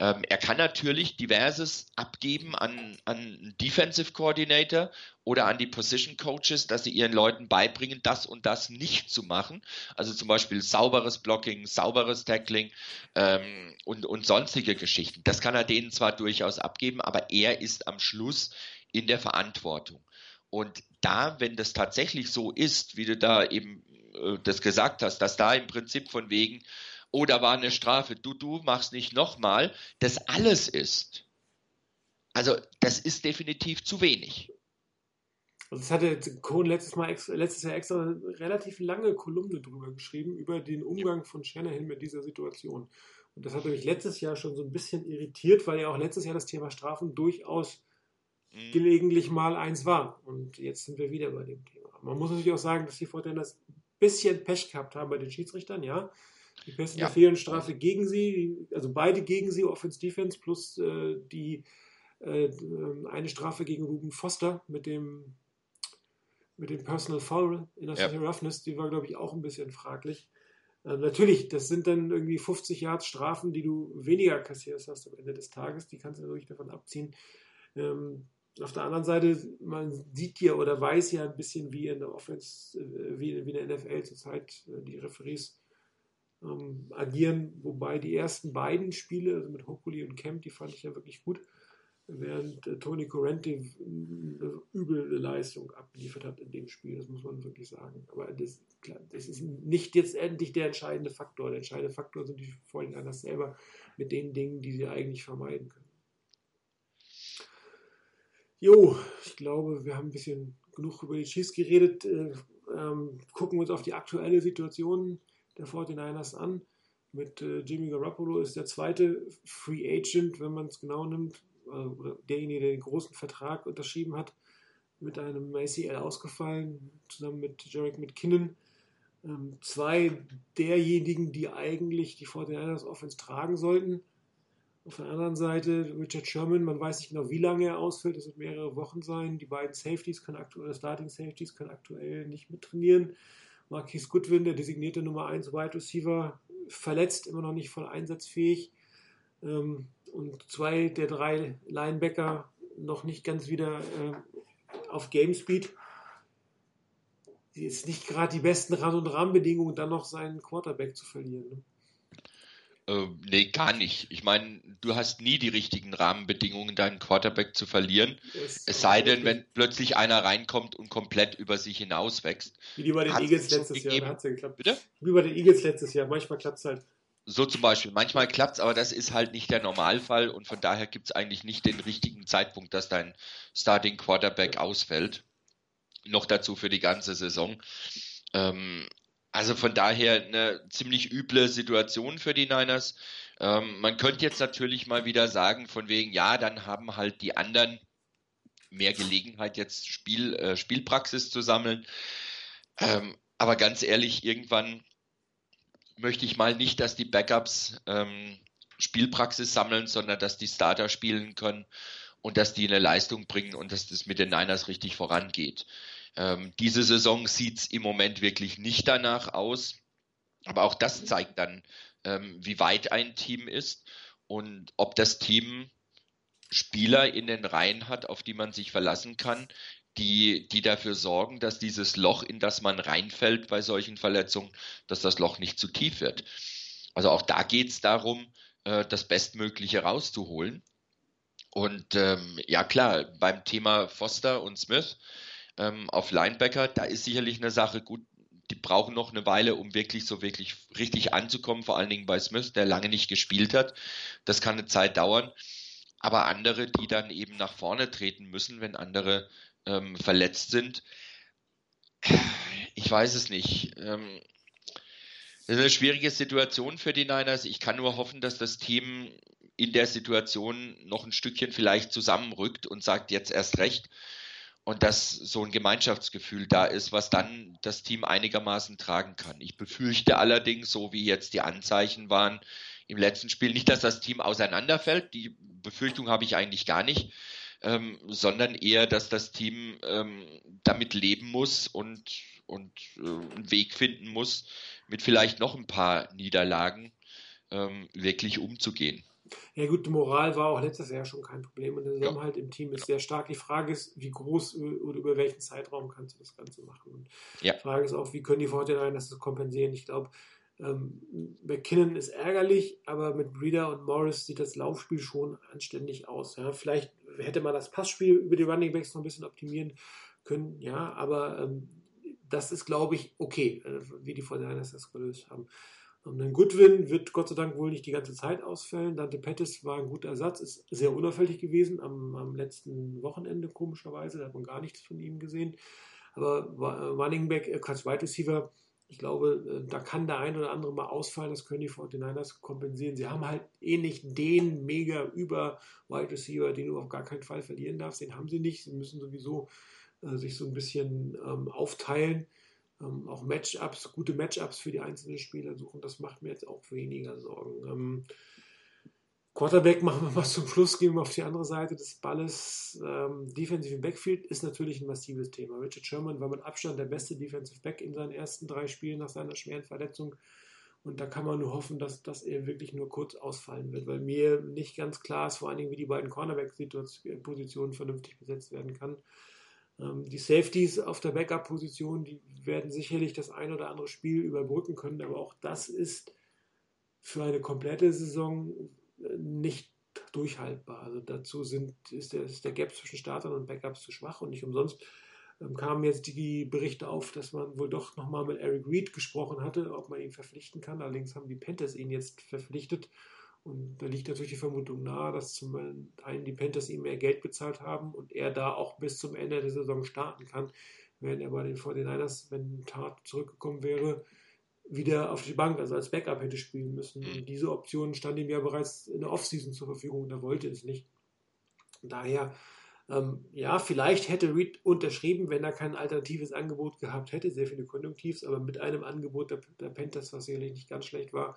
Ähm, er kann natürlich diverses abgeben an, an Defensive Coordinator oder an die Position Coaches, dass sie ihren Leuten beibringen, das und das nicht zu machen. Also zum Beispiel sauberes Blocking, sauberes Tackling ähm, und, und sonstige Geschichten. Das kann er denen zwar durchaus abgeben, aber er ist am Schluss in der Verantwortung. Und da, wenn das tatsächlich so ist, wie du da eben äh, das gesagt hast, dass da im Prinzip von wegen, oh, da war eine Strafe, du, du machst nicht nochmal, das alles ist. Also, das ist definitiv zu wenig. Also das hatte Cohn letztes, Mal, letztes Jahr extra eine relativ lange Kolumne drüber geschrieben, über den Umgang von Shanahan mit dieser Situation. Und das hat mich letztes Jahr schon so ein bisschen irritiert, weil ja auch letztes Jahr das Thema Strafen durchaus mhm. gelegentlich mal eins war. Und jetzt sind wir wieder bei dem Thema. Man muss natürlich auch sagen, dass die Fortinanders ein bisschen Pech gehabt haben bei den Schiedsrichtern, ja. Die besten ja. fehlen Strafe gegen sie, also beide gegen sie, Offense Defense, plus äh, die äh, eine Strafe gegen Ruben Foster mit dem mit dem Personal Foul in der ja. Roughness, die war, glaube ich, auch ein bisschen fraglich. Äh, natürlich, das sind dann irgendwie 50 Yards Strafen, die du weniger kassierst hast am Ende des Tages. Die kannst du natürlich davon abziehen. Ähm, auf der anderen Seite, man sieht ja oder weiß ja ein bisschen, wie in der Offense, äh, wie, wie in der NFL zurzeit äh, die Referees ähm, agieren, wobei die ersten beiden Spiele, also mit Hokuli und Kemp, die fand ich ja wirklich gut, während äh, Tony Corrente eine üble Leistung abgeliefert hat in dem Spiel, das muss man wirklich sagen. Aber das, klar, das ist nicht jetzt endlich der entscheidende Faktor. Der entscheidende Faktor sind die Vorhinein selber mit den Dingen, die sie eigentlich vermeiden können. Jo, ich glaube, wir haben ein bisschen genug über die Chiefs geredet. Äh, ähm, gucken uns auf die aktuelle Situation der 49ers an. Mit äh, Jimmy Garoppolo ist der zweite Free Agent, wenn man es genau nimmt, oder derjenige, der den großen Vertrag unterschrieben hat, mit einem ACL ausgefallen, zusammen mit Jarek McKinnon. Ähm, zwei derjenigen, die eigentlich die 49ers Offense tragen sollten. Auf der anderen Seite Richard Sherman, man weiß nicht genau, wie lange er ausfällt, es wird mehrere Wochen sein. Die beiden Safeties können aktuell, Starting Safeties können aktuell nicht mittrainieren. Marquis Goodwin, der designierte Nummer 1 Wide Receiver, verletzt, immer noch nicht voll einsatzfähig. Ähm, und zwei der drei Linebacker noch nicht ganz wieder äh, auf Game Speed. Ist nicht gerade die besten Rand- und Rahmenbedingungen, dann noch seinen Quarterback zu verlieren. Äh, nee, gar nicht. Ich meine, du hast nie die richtigen Rahmenbedingungen, deinen Quarterback zu verlieren. Es sei denn, wenn plötzlich einer reinkommt und komplett über sich hinaus wächst. Wie bei den Eagles letztes Jahr, da hat es ja geklappt. Bitte? Wie bei den Eagles letztes Jahr, manchmal klappt es halt. So zum Beispiel. Manchmal klappt es, aber das ist halt nicht der Normalfall und von daher gibt es eigentlich nicht den richtigen Zeitpunkt, dass dein Starting Quarterback ausfällt. Noch dazu für die ganze Saison. Ähm, also von daher eine ziemlich üble Situation für die Niners. Ähm, man könnte jetzt natürlich mal wieder sagen, von wegen, ja, dann haben halt die anderen mehr Gelegenheit, jetzt Spiel, äh, Spielpraxis zu sammeln. Ähm, aber ganz ehrlich, irgendwann möchte ich mal nicht, dass die Backups ähm, Spielpraxis sammeln, sondern dass die Starter spielen können und dass die eine Leistung bringen und dass das mit den Niners richtig vorangeht. Ähm, diese Saison sieht es im Moment wirklich nicht danach aus. Aber auch das zeigt dann, ähm, wie weit ein Team ist und ob das Team Spieler in den Reihen hat, auf die man sich verlassen kann, die, die dafür sorgen, dass dieses Loch, in das man reinfällt bei solchen Verletzungen, dass das Loch nicht zu tief wird. Also auch da geht es darum, äh, das Bestmögliche rauszuholen. Und ähm, ja klar, beim Thema Foster und Smith ähm, auf Linebacker, da ist sicherlich eine Sache gut. Die brauchen noch eine Weile, um wirklich so wirklich richtig anzukommen, vor allen Dingen bei Smith, der lange nicht gespielt hat. Das kann eine Zeit dauern. Aber andere, die dann eben nach vorne treten müssen, wenn andere ähm, verletzt sind, ich weiß es nicht. Ähm, das ist eine schwierige Situation für die Niners. Ich kann nur hoffen, dass das Team in der Situation noch ein Stückchen vielleicht zusammenrückt und sagt jetzt erst recht und dass so ein Gemeinschaftsgefühl da ist, was dann das Team einigermaßen tragen kann. Ich befürchte allerdings, so wie jetzt die Anzeichen waren im letzten Spiel, nicht, dass das Team auseinanderfällt. Die Befürchtung habe ich eigentlich gar nicht. ähm, sondern eher, dass das Team ähm, damit leben muss und, und äh, einen Weg finden muss, mit vielleicht noch ein paar Niederlagen ähm, wirklich umzugehen. Ja gut, die Moral war auch letztes Jahr schon kein Problem und der Zusammenhalt ja. im Team ist sehr stark. Die Frage ist, wie groß oder über welchen Zeitraum kannst du das Ganze machen? Und ja. die Frage ist auch, wie können die Vorteile das kompensieren? Ich glaube, ähm, McKinnon ist ärgerlich, aber mit Breeder und Morris sieht das Laufspiel schon anständig aus. Ja, vielleicht hätte man das Passspiel über die Running Backs noch ein bisschen optimieren können, ja, aber ähm, das ist, glaube ich, okay, äh, wie die Vorteile das gelöst haben. Und ein Goodwin wird Gott sei Dank wohl nicht die ganze Zeit ausfällen. Dante Pettis war ein guter Ersatz, ist sehr unauffällig gewesen am, am letzten Wochenende, komischerweise. Da hat man gar nichts von ihm gesehen. Aber äh, Running Back, äh, Quatsch, Wide Receiver, ich glaube, äh, da kann der ein oder andere mal ausfallen. Das können die 49ers kompensieren. Sie haben halt eh nicht den mega über Wide Receiver, den du auf gar keinen Fall verlieren darfst. Den haben sie nicht. Sie müssen sowieso äh, sich so ein bisschen ähm, aufteilen ähm, auch Matchups, gute Matchups für die einzelnen Spieler suchen. Das macht mir jetzt auch weniger Sorgen. Ähm, Quarterback machen wir mal zum Schluss, gehen wir auf die andere Seite des Balles. Ähm, Defensive Backfield ist natürlich ein massives Thema. Richard Sherman war mit Abstand der beste Defensive Back in seinen ersten drei Spielen nach seiner schweren Verletzung. Und da kann man nur hoffen, dass, dass er wirklich nur kurz ausfallen wird, weil mir nicht ganz klar ist, vor allen Dingen, wie die beiden Cornerback-Positionen vernünftig besetzt werden kann. Ähm, die Safeties auf der Backup-Position, die werden sicherlich das ein oder andere Spiel überbrücken können, aber auch das ist für eine komplette Saison äh, nicht durchhaltbar. Also dazu sind, ist, der, ist der Gap zwischen Startern und Backups zu schwach und nicht umsonst ähm, kamen jetzt die Berichte auf, dass man wohl doch nochmal mit Eric Reed gesprochen hatte, ob man ihn verpflichten kann. Allerdings haben die Panthers ihn jetzt verpflichtet und da liegt natürlich die Vermutung nahe, dass zum einen die Panthers ihm mehr Geld bezahlt haben und er da auch bis zum Ende der Saison starten kann, während er bei den 49ers, wenn Tat zurückgekommen wäre, wieder auf die Bank, also als Backup hätte spielen müssen. Und mhm. diese Option stand ihm ja bereits in der Offseason zur Verfügung und er wollte es nicht. Daher, ähm, ja, vielleicht hätte Reed unterschrieben, wenn er kein alternatives Angebot gehabt hätte, sehr viele Konjunktivs, aber mit einem Angebot der, der Panthers, was sicherlich nicht ganz schlecht war,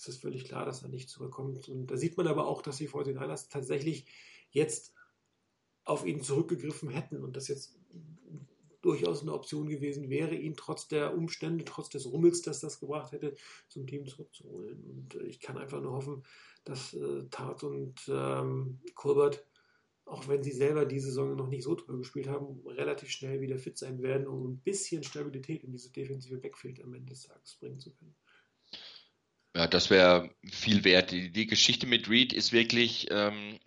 ist es völlig klar, dass er nicht zurückkommt. Und da sieht man aber auch, dass die 49ers tatsächlich jetzt auf ihn zurückgegriffen hätten und das jetzt durchaus eine Option gewesen wäre, ihn trotz der Umstände, trotz des Rummels, das das gebracht hätte, zum Team zurückzuholen. Und äh, ich kann einfach nur hoffen, dass äh, Tart und ähm, Colbert, auch wenn sie selber diese Saison noch nicht so toll gespielt haben, relativ schnell wieder fit sein werden, um ein bisschen Stabilität in diese defensive Backfield am Ende des Tages bringen zu können. Ja, das wäre viel wert. Die, die, Geschichte mit Reed ist wirklich ähm,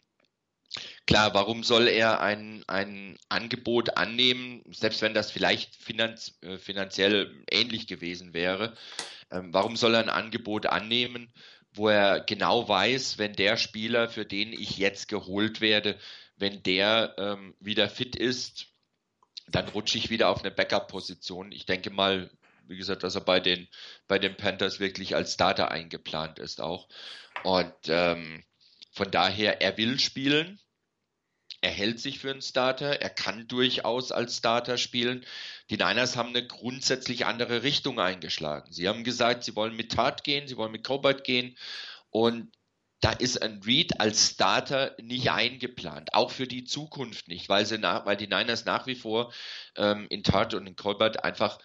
klar, warum soll er ein, ein Angebot annehmen, selbst wenn das vielleicht finanz, äh, finanziell ähnlich gewesen wäre? Ähm, warum soll er ein Angebot annehmen, wo er genau weiß, wenn der Spieler, für den ich jetzt geholt werde, wenn der ähm, wieder fit ist, dann rutsche ich wieder auf eine Backup-Position. Ich denke mal, wie gesagt, dass er bei den, bei den Panthers wirklich als Starter eingeplant ist auch. Und ähm, von daher, er will spielen. Er hält sich für einen Starter. Er kann durchaus als Starter spielen. Die Niners haben eine grundsätzlich andere Richtung eingeschlagen. Sie haben gesagt, sie wollen mit Tat gehen, sie wollen mit Cobalt gehen. Und da ist ein Reed als Starter nicht eingeplant, auch für die Zukunft nicht, weil, sie nach, weil die Niners nach wie vor ähm, in Tart und in Colbert einfach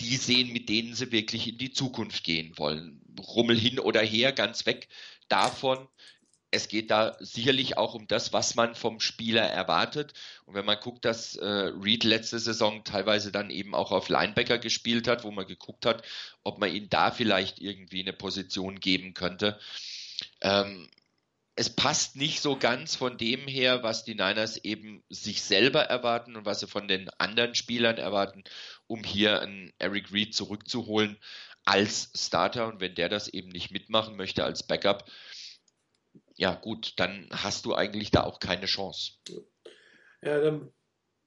die sehen, mit denen sie wirklich in die Zukunft gehen wollen. Rummel hin oder her, ganz weg davon. Es geht da sicherlich auch um das, was man vom Spieler erwartet. Und wenn man guckt, dass äh, Reed letzte Saison teilweise dann eben auch auf Linebacker gespielt hat, wo man geguckt hat, ob man ihm da vielleicht irgendwie eine Position geben könnte. Ähm, es passt nicht so ganz von dem her, was die Niners eben sich selber erwarten und was sie von den anderen Spielern erwarten um hier einen Eric Reed zurückzuholen als Starter. Und wenn der das eben nicht mitmachen möchte als Backup, ja gut, dann hast du eigentlich da auch keine Chance. Ja, dann,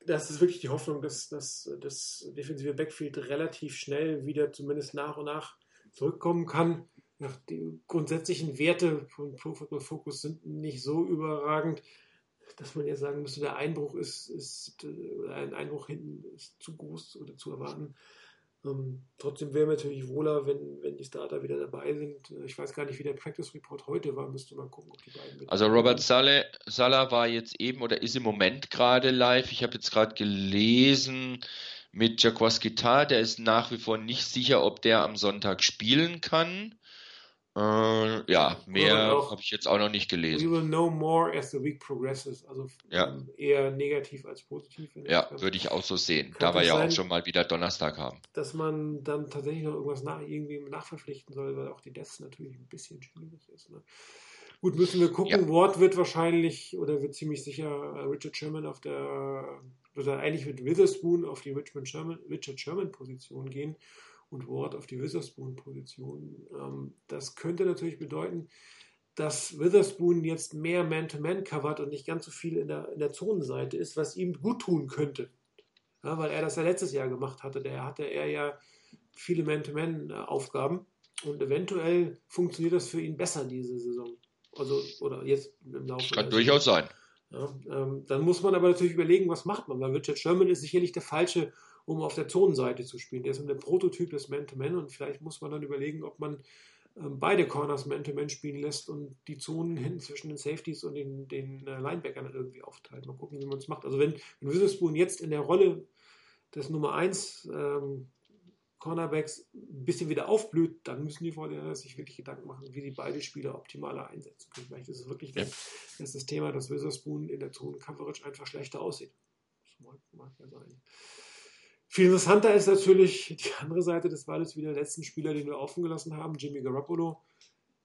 das ist wirklich die Hoffnung, dass, dass das defensive Backfield relativ schnell wieder zumindest nach und nach zurückkommen kann. Die grundsätzlichen Werte von Pro Football Focus sind nicht so überragend dass man ja sagen müsste, der Einbruch ist, ist äh, ein Einbruch hinten ist zu groß oder zu erwarten. Ähm, trotzdem wäre mir natürlich wohler, wenn, wenn die Starter wieder dabei sind. Ich weiß gar nicht, wie der Practice Report heute war. Müsste mal gucken, ob die beiden. Also Robert Saleh, Salah war jetzt eben oder ist im Moment gerade live. Ich habe jetzt gerade gelesen mit Jaquas Guitar. Der ist nach wie vor nicht sicher, ob der am Sonntag spielen kann. Äh, ja, mehr habe ich jetzt auch noch nicht gelesen. We will know more as the week progresses. Also ja. Ähm, eher negativ als positiv. Ja, würde ich auch so sehen. Da wir ja sein, auch schon mal wieder Donnerstag haben. Dass man dann tatsächlich noch irgendwas nach, irgendwie nachverpflichten soll, weil auch die Deaths natürlich ein bisschen schwierig ist. Ne? Gut, müssen wir gucken. Ja. Ward wird wahrscheinlich oder wird ziemlich sicher äh, Richard Sherman auf der, oder eigentlich mit Witherspoon auf die Richmond Sherman, Richard Sherman Position gehen und Ward auf die Witherspoon-Position. Ähm, das könnte natürlich bedeuten, dass Witherspoon jetzt mehr Man-to-Man covert und nicht ganz so viel in der, in der Zonenseite ist, was ihm gut tun könnte. Ja, weil er das ja letztes Jahr gemacht hatte. Da hatte er ja viele Man-to-Man-Aufgaben und eventuell funktioniert das für ihn besser diese Saison. Also, oder jetzt im Laufe. Kann durchaus sein. Ja, ähm, dann muss man aber natürlich überlegen, was macht man, weil Richard Sherman ist sicherlich der falsche um auf der Zonenseite zu spielen. Der ist der Prototyp des Man-to-Man und vielleicht muss man dann überlegen, ob man ähm, beide Corners Man-to-Man spielen lässt und die Zonen hinten zwischen den Safeties und den, den äh, Linebackern irgendwie aufteilt. Mal gucken, wie man es macht. Also wenn, wenn Witherspoon jetzt in der Rolle des Nummer 1 ähm, Cornerbacks ein bisschen wieder aufblüht, dann müssen die Vorderner sich wirklich Gedanken machen, wie sie beide Spieler optimaler einsetzen können. Vielleicht ist es wirklich ja. das, das, das Thema, dass Witherspoon in der Zonen-Coverage einfach schlechter aussieht. Das mag, mag ja sein. Viel interessanter ist natürlich die andere Seite des Waldes, wie der letzten Spieler, den wir offen gelassen haben, Jimmy Garoppolo.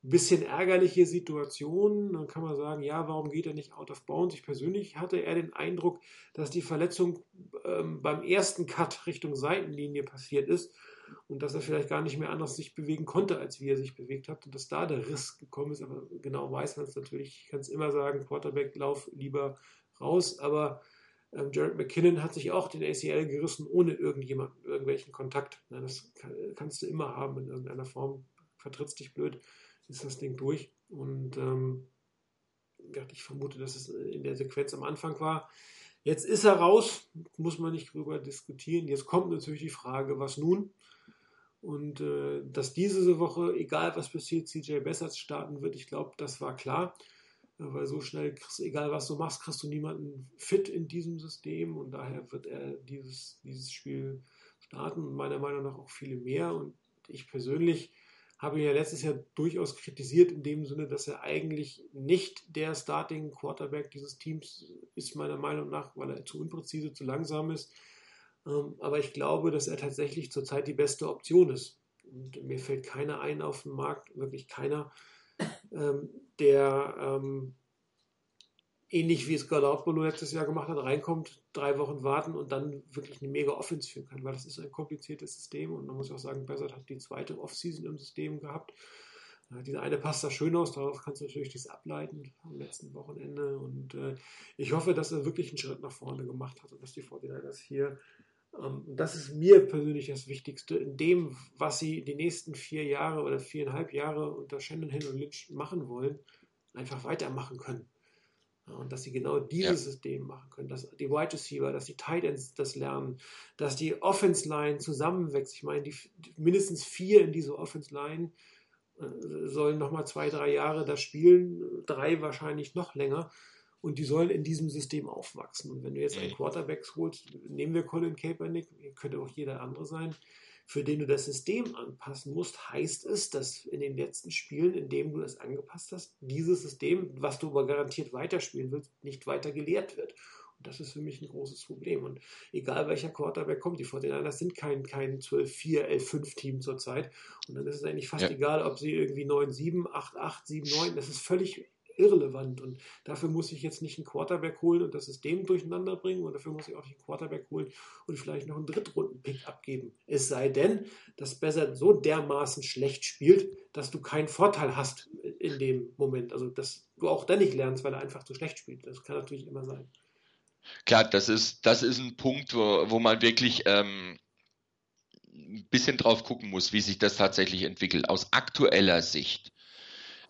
Bisschen ärgerliche Situation. Dann kann man sagen, ja, warum geht er nicht out of bounds? Ich persönlich hatte eher den Eindruck, dass die Verletzung ähm, beim ersten Cut Richtung Seitenlinie passiert ist und dass er vielleicht gar nicht mehr anders sich bewegen konnte, als wie er sich bewegt hat und dass da der Riss gekommen ist. Aber genau weiß man es natürlich. Ich kann es immer sagen, Quarterback, lauf lieber raus. Aber ähm, Jared McKinnon hat sich auch den ACL gerissen, ohne irgendjemanden, irgendwelchen Kontakt. Na, das kann, kannst du immer haben in irgendeiner Form. Vertrittst dich blöd, ist das Ding durch. Und ähm, ich vermute, dass es in der Sequenz am Anfang war. Jetzt ist er raus, muss man nicht drüber diskutieren. Jetzt kommt natürlich die Frage, was nun? Und äh, dass diese Woche, egal was passiert, CJ Bessers starten wird, ich glaube, das war klar weil so schnell, kriegst, egal was du machst, kriegst du niemanden fit in diesem System und daher wird er dieses, dieses Spiel starten und meiner Meinung nach auch viele mehr. Und ich persönlich habe ihn ja letztes Jahr durchaus kritisiert in dem Sinne, dass er eigentlich nicht der Starting Quarterback dieses Teams ist, meiner Meinung nach, weil er zu unpräzise, zu langsam ist. Ähm, aber ich glaube, dass er tatsächlich zurzeit die beste Option ist. Und mir fällt keiner ein auf dem Markt, wirklich keiner, ähm, der ähm, ähnlich wie es Garoppolo letztes Jahr gemacht hat, reinkommt, drei Wochen warten und dann wirklich eine mega Offense führen kann, weil das ist ein kompliziertes System und man muss auch sagen, Bessert hat die zweite Offseason im System gehabt. Äh, diese eine passt da schön aus, darauf kannst du natürlich das ableiten am letzten Wochenende und äh, ich hoffe, dass er wirklich einen Schritt nach vorne gemacht hat und dass die 49ers hier das ist mir persönlich das Wichtigste in dem, was sie die nächsten vier Jahre oder viereinhalb Jahre unter Shannon Hill und Lynch machen wollen, einfach weitermachen können. Und dass sie genau dieses ja. System machen können, dass die Wide Receiver, dass die Tight Ends das lernen, dass die Offense Line zusammenwächst. Ich meine, die, mindestens vier in dieser Offense Line äh, sollen nochmal zwei, drei Jahre da spielen, drei wahrscheinlich noch länger und die sollen in diesem System aufwachsen. Und wenn du jetzt einen Quarterback holst, nehmen wir Colin Kaepernick, könnte auch jeder andere sein, für den du das System anpassen musst, heißt es, dass in den letzten Spielen, in denen du es angepasst hast, dieses System, was du aber garantiert weiterspielen willst, nicht weiter gelehrt wird. Und das ist für mich ein großes Problem. Und egal welcher Quarterback kommt, die Fortinanders sind kein, kein 12-4, 11-5-Team zurzeit. Und dann ist es eigentlich fast ja. egal, ob sie irgendwie 9-7, 8-8, 7-9, das ist völlig irrelevant. Und dafür muss ich jetzt nicht einen Quarterback holen und das System durcheinander bringen. Und dafür muss ich auch nicht einen Quarterback holen und vielleicht noch einen Drittrunden-Pick abgeben. Es sei denn, dass Besser so dermaßen schlecht spielt, dass du keinen Vorteil hast in dem Moment. Also, dass du auch dann nicht lernst, weil er einfach zu schlecht spielt. Das kann natürlich immer sein. Klar, das ist, das ist ein Punkt, wo, wo man wirklich ähm, ein bisschen drauf gucken muss, wie sich das tatsächlich entwickelt. Aus aktueller Sicht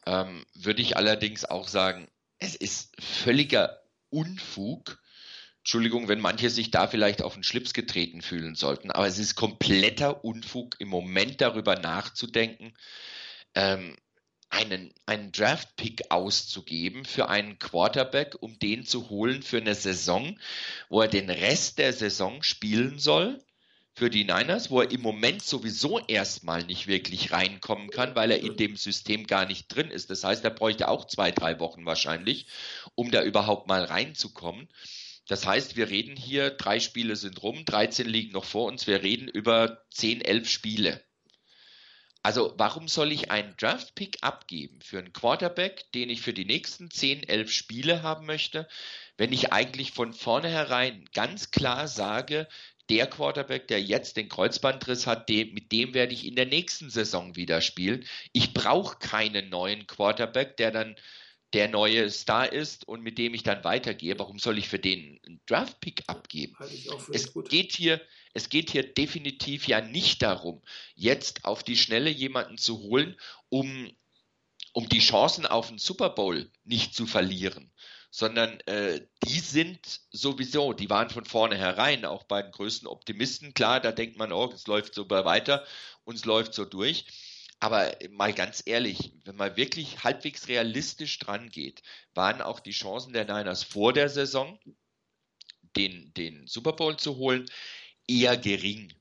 ähm, würde ich allerdings auch sagen, es ist völliger Unfug, Entschuldigung, wenn manche sich da vielleicht auf den Schlips getreten fühlen sollten, aber es ist kompletter Unfug, im Moment darüber nachzudenken, ähm, einen, einen Draft-Pick auszugeben für einen Quarterback, um den zu holen für eine Saison, wo er den Rest der Saison spielen soll für die Niners, wo er im Moment sowieso erstmal nicht wirklich reinkommen kann, weil er in dem System gar nicht drin ist. Das heißt, er bräuchte auch zwei, drei Wochen wahrscheinlich, um da überhaupt mal reinzukommen. Das heißt, wir reden hier, drei Spiele sind rum, 13 liegen noch vor uns, wir reden über 10, 11 Spiele. Also warum soll ich einen Draft-Pick abgeben für einen Quarterback, den ich für die nächsten 10, 11 Spiele haben möchte, wenn ich eigentlich von vornherein ganz klar sage, der Quarterback, der jetzt den Kreuzbandriss hat, dem, mit dem werde ich in der nächsten Saison wieder spielen. Ich brauche keinen neuen Quarterback, der dann der neue Star ist und mit dem ich dann weitergehe, warum soll ich für den einen Draft-Pick abgeben? Es geht, hier, es geht hier definitiv ja nicht darum, jetzt auf die Schnelle jemanden zu holen, um, um die Chancen auf den Super Bowl nicht zu verlieren, sondern äh, die sind sowieso, die waren von vornherein auch bei den größten Optimisten. Klar, da denkt man, oh, es läuft so weiter, uns läuft so durch. Aber mal ganz ehrlich, wenn man wirklich halbwegs realistisch dran geht, waren auch die Chancen der Niners vor der Saison, den, den Super Bowl zu holen, eher gering.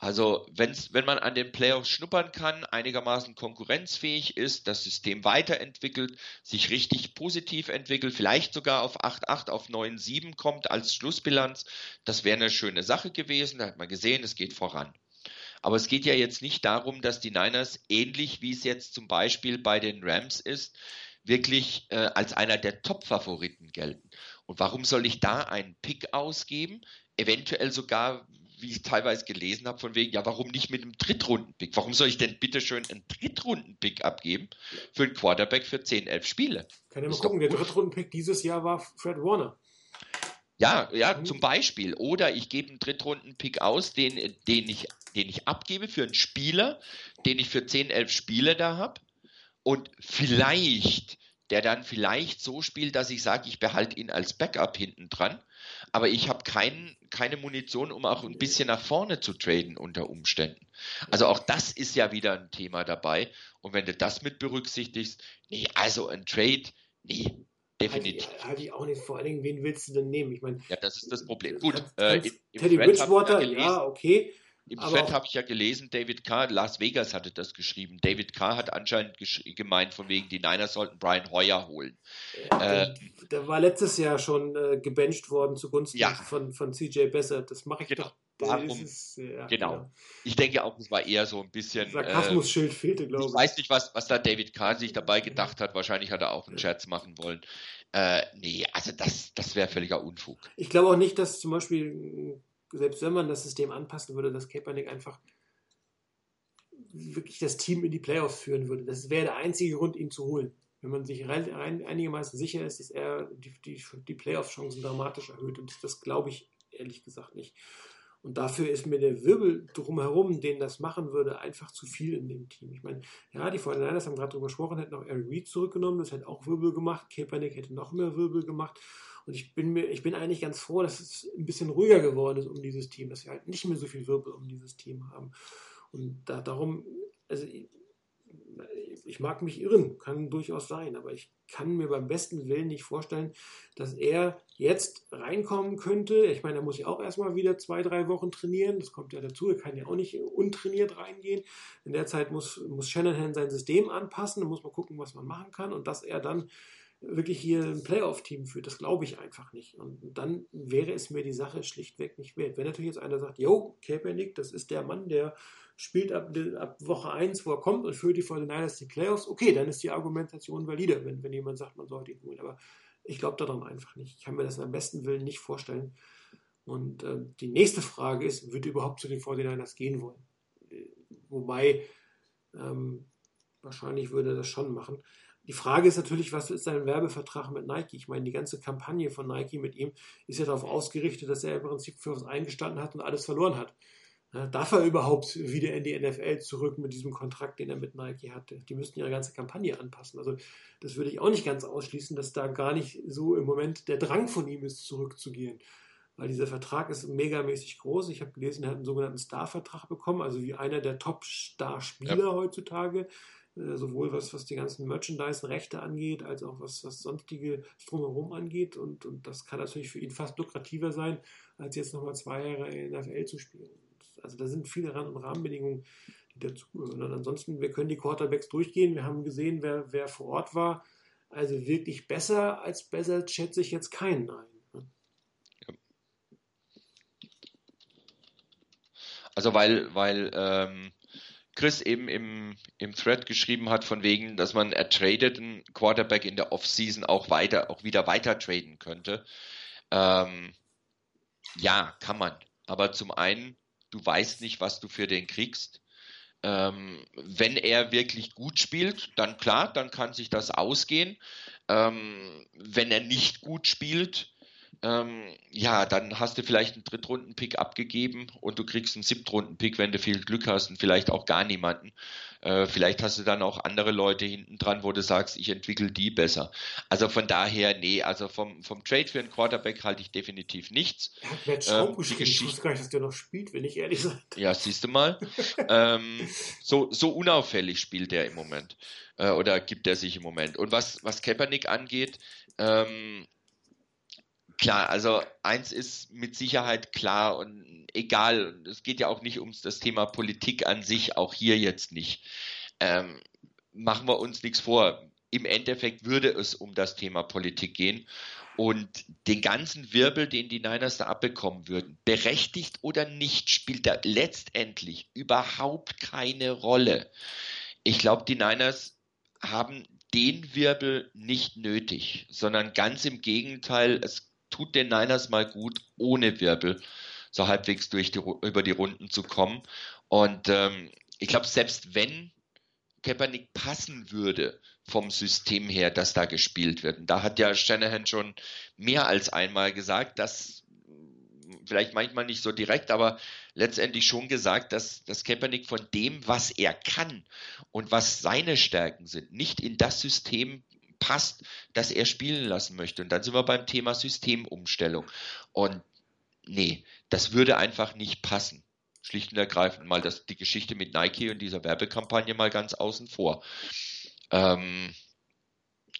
Also wenn's, wenn man an den Playoffs schnuppern kann, einigermaßen konkurrenzfähig ist, das System weiterentwickelt, sich richtig positiv entwickelt, vielleicht sogar auf 8-8, auf 9-7 kommt als Schlussbilanz, das wäre eine schöne Sache gewesen. Da hat man gesehen, es geht voran. Aber es geht ja jetzt nicht darum, dass die Niners ähnlich wie es jetzt zum Beispiel bei den Rams ist, wirklich äh, als einer der Top-Favoriten gelten. Und warum soll ich da einen Pick ausgeben? Eventuell sogar, wie ich teilweise gelesen habe, von wegen, ja, warum nicht mit einem Drittrunden-Pick? Warum soll ich denn bitte schön einen Drittrunden-Pick abgeben für einen Quarterback für 10, 11 Spiele? Kann ja mal gucken, der Drittrunden-Pick dieses Jahr war Fred Warner. Ja, ja, mhm. zum Beispiel. Oder ich gebe einen Drittrunden-Pick aus, den, den, ich, den ich abgebe für einen Spieler, den ich für 10, 11 Spiele da habe. Und vielleicht, der dann vielleicht so spielt, dass ich sage, ich behalte ihn als Backup hinten dran. Aber ich habe kein, keine Munition, um auch ein bisschen nach vorne zu traden unter Umständen. Also auch das ist ja wieder ein Thema dabei. Und wenn du das mit berücksichtigst, nee, also ein Trade, nee, Definitiv. Halte ich, halte ich auch nicht. Vor allen Dingen, wen willst du denn nehmen? Ich meine, ja, das ist das Problem. Gut, äh, im, im Teddy Bridgewater, ja, okay. Im Thread habe ich ja gelesen, David Carr, Las Vegas hatte das geschrieben. David Carr hat anscheinend gemeint, von wegen, die Niners sollten Brian Hoyer holen. Ja, äh, der war letztes Jahr schon äh, gebencht worden zugunsten ja. von, von CJ Besser. Das mache ich genau. doch. Warum? Ist, ja, genau. genau. Ich denke auch, es war eher so ein bisschen. Sarkasmus-Schild äh, fehlte, glaube ich. Ich weiß nicht, was, was da David Carr sich dabei gedacht hat. Wahrscheinlich hat er auch einen Scherz machen wollen. Äh, nee, also das, das wäre völliger Unfug. Ich glaube auch nicht, dass zum Beispiel selbst wenn man das System anpassen würde, dass Kaepernick einfach wirklich das Team in die Playoffs führen würde. Das wäre der einzige Grund, ihn zu holen. Wenn man sich rein, einigermaßen sicher ist, dass er die, die, die Playoff-Chancen dramatisch erhöht. Und das glaube ich ehrlich gesagt nicht. Und dafür ist mir der Wirbel drumherum, den das machen würde, einfach zu viel in dem Team. Ich meine, ja, die 49ers haben gerade darüber gesprochen, hätten auch Eric Reed zurückgenommen, das hätte auch Wirbel gemacht. Kaepernick hätte noch mehr Wirbel gemacht. Und ich bin mir, ich bin eigentlich ganz froh, dass es ein bisschen ruhiger geworden ist um dieses Team, dass wir halt nicht mehr so viel Wirbel um dieses Team haben. Und da, darum, also ich, ich mag mich irren, kann durchaus sein, aber ich kann mir beim besten Willen nicht vorstellen, dass er jetzt reinkommen könnte. Ich meine, er muss ja auch erstmal wieder zwei, drei Wochen trainieren. Das kommt ja dazu. Er kann ja auch nicht untrainiert reingehen. In der Zeit muss, muss Shanahan sein System anpassen. Da muss man gucken, was man machen kann. Und dass er dann wirklich hier ein Playoff-Team führt. Das glaube ich einfach nicht. Und dann wäre es mir die Sache schlichtweg nicht wert. Wenn natürlich jetzt einer sagt, yo, Kaepernick, das ist der Mann, der spielt ab, ab Woche 1, wo er kommt und führt die 49ers die Playoffs, okay, dann ist die Argumentation valide, wenn, wenn jemand sagt, man sollte ihn holen. Aber ich glaube daran einfach nicht. Ich kann mir das am besten Willen nicht vorstellen. Und äh, die nächste Frage ist, wird er überhaupt zu den 49ers gehen wollen? Wobei, ähm, wahrscheinlich würde er das schon machen. Die Frage ist natürlich, was ist sein Werbevertrag mit Nike? Ich meine, die ganze Kampagne von Nike mit ihm ist ja darauf ausgerichtet, dass er im Prinzip für was eingestanden hat und alles verloren hat. darf er überhaupt wieder in die NFL zurück mit diesem Kontrakt, den er mit Nike hatte? Die müssten ihre ganze Kampagne anpassen. Also das würde ich auch nicht ganz ausschließen, dass da gar nicht so im Moment der Drang von ihm ist, zurückzugehen. weil dieser Vertrag ist megamäßig groß. Ich habe gelesen, er hat einen sogenannten Star-Vertrag bekommen, also wie einer der Top-Star-Spieler ja. heutzutage, sowohl was, was die ganzen Merchandise-Rechte angeht, als auch was, was sonstige Drumherum angeht. Und, und das kann natürlich für ihn fast lukrativer sein, als jetzt nochmal zwei Jahre in der NFL zu spielen. Also da sind viele Rahmenbedingungen, die dazugehören. Und ansonsten, wir können die Quarterbacks durchgehen. Wir haben gesehen, wer, wer vor Ort war. Also wirklich besser als besser schätze ich jetzt keinen ein. Ne? Also weil, weil ähm, Chris eben im, im Thread geschrieben hat, von wegen, dass man ertradeten Quarterback in der Offseason auch weiter, auch wieder weiter traden könnte. Ähm, ja, kann man. Aber zum einen, du weißt nicht, was du für den kriegst. Ähm, wenn er wirklich gut spielt, dann klar, dann kann sich das ausgehen. Ähm, wenn er nicht gut spielt, ähm, ja, dann hast du vielleicht einen Drittrunden-Pick abgegeben und du kriegst einen Siebtrunden-Pick, wenn du viel Glück hast und vielleicht auch gar niemanden. Äh, vielleicht hast du dann auch andere Leute hinten dran, wo du sagst, ich entwickle die besser. Also von daher, nee, also vom, vom Trade für einen Quarterback halte ich definitiv nichts. Er hat Matt ähm, ich wusste gar nicht, dass der noch spielt, wenn ich ehrlich sein Ja, siehst du mal. ähm, so, so unauffällig spielt er im Moment. Äh, oder gibt er sich im Moment. Und was, was Kaepernick angeht, ähm, Klar, also eins ist mit Sicherheit klar und egal, es geht ja auch nicht um das Thema Politik an sich, auch hier jetzt nicht. Ähm, machen wir uns nichts vor. Im Endeffekt würde es um das Thema Politik gehen und den ganzen Wirbel, den die Niners da abbekommen würden, berechtigt oder nicht, spielt da letztendlich überhaupt keine Rolle. Ich glaube, die Niners haben den Wirbel nicht nötig, sondern ganz im Gegenteil, es tut den Niners mal gut, ohne Wirbel so halbwegs durch die, über die Runden zu kommen. Und ähm, ich glaube, selbst wenn Kaepernick passen würde vom System her, dass da gespielt wird. Und da hat ja Shanahan schon mehr als einmal gesagt, dass vielleicht manchmal nicht so direkt, aber letztendlich schon gesagt, dass, dass Kaepernick von dem, was er kann und was seine Stärken sind, nicht in das System passt, dass er spielen lassen möchte. Und dann sind wir beim Thema Systemumstellung. Und nee, das würde einfach nicht passen. Schlicht und ergreifend mal das, die Geschichte mit Nike und dieser Werbekampagne mal ganz außen vor. Ähm,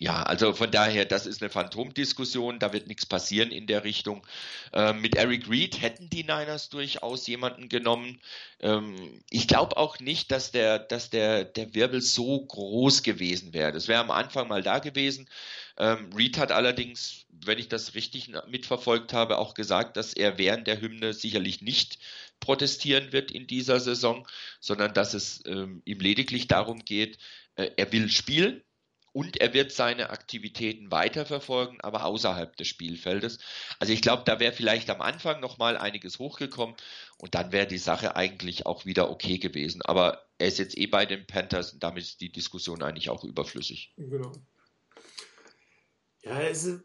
ja, also von daher, das ist eine Phantomdiskussion, da wird nichts passieren in der Richtung. Ähm, mit Eric Reed hätten die Niners durchaus jemanden genommen. Ähm, ich glaube auch nicht, dass der, dass der, der Wirbel so groß gewesen wäre. Das wäre am Anfang mal da gewesen. Ähm, Reed hat allerdings, wenn ich das richtig mitverfolgt habe, auch gesagt, dass er während der Hymne sicherlich nicht protestieren wird in dieser Saison, sondern dass es ähm, ihm lediglich darum geht, äh, er will spielen und er wird seine Aktivitäten weiterverfolgen, aber außerhalb des Spielfeldes. Also ich glaube, da wäre vielleicht am Anfang noch mal einiges hochgekommen und dann wäre die Sache eigentlich auch wieder okay gewesen. Aber er ist jetzt eh bei den Panthers und damit ist die Diskussion eigentlich auch überflüssig. Genau. Ja, es,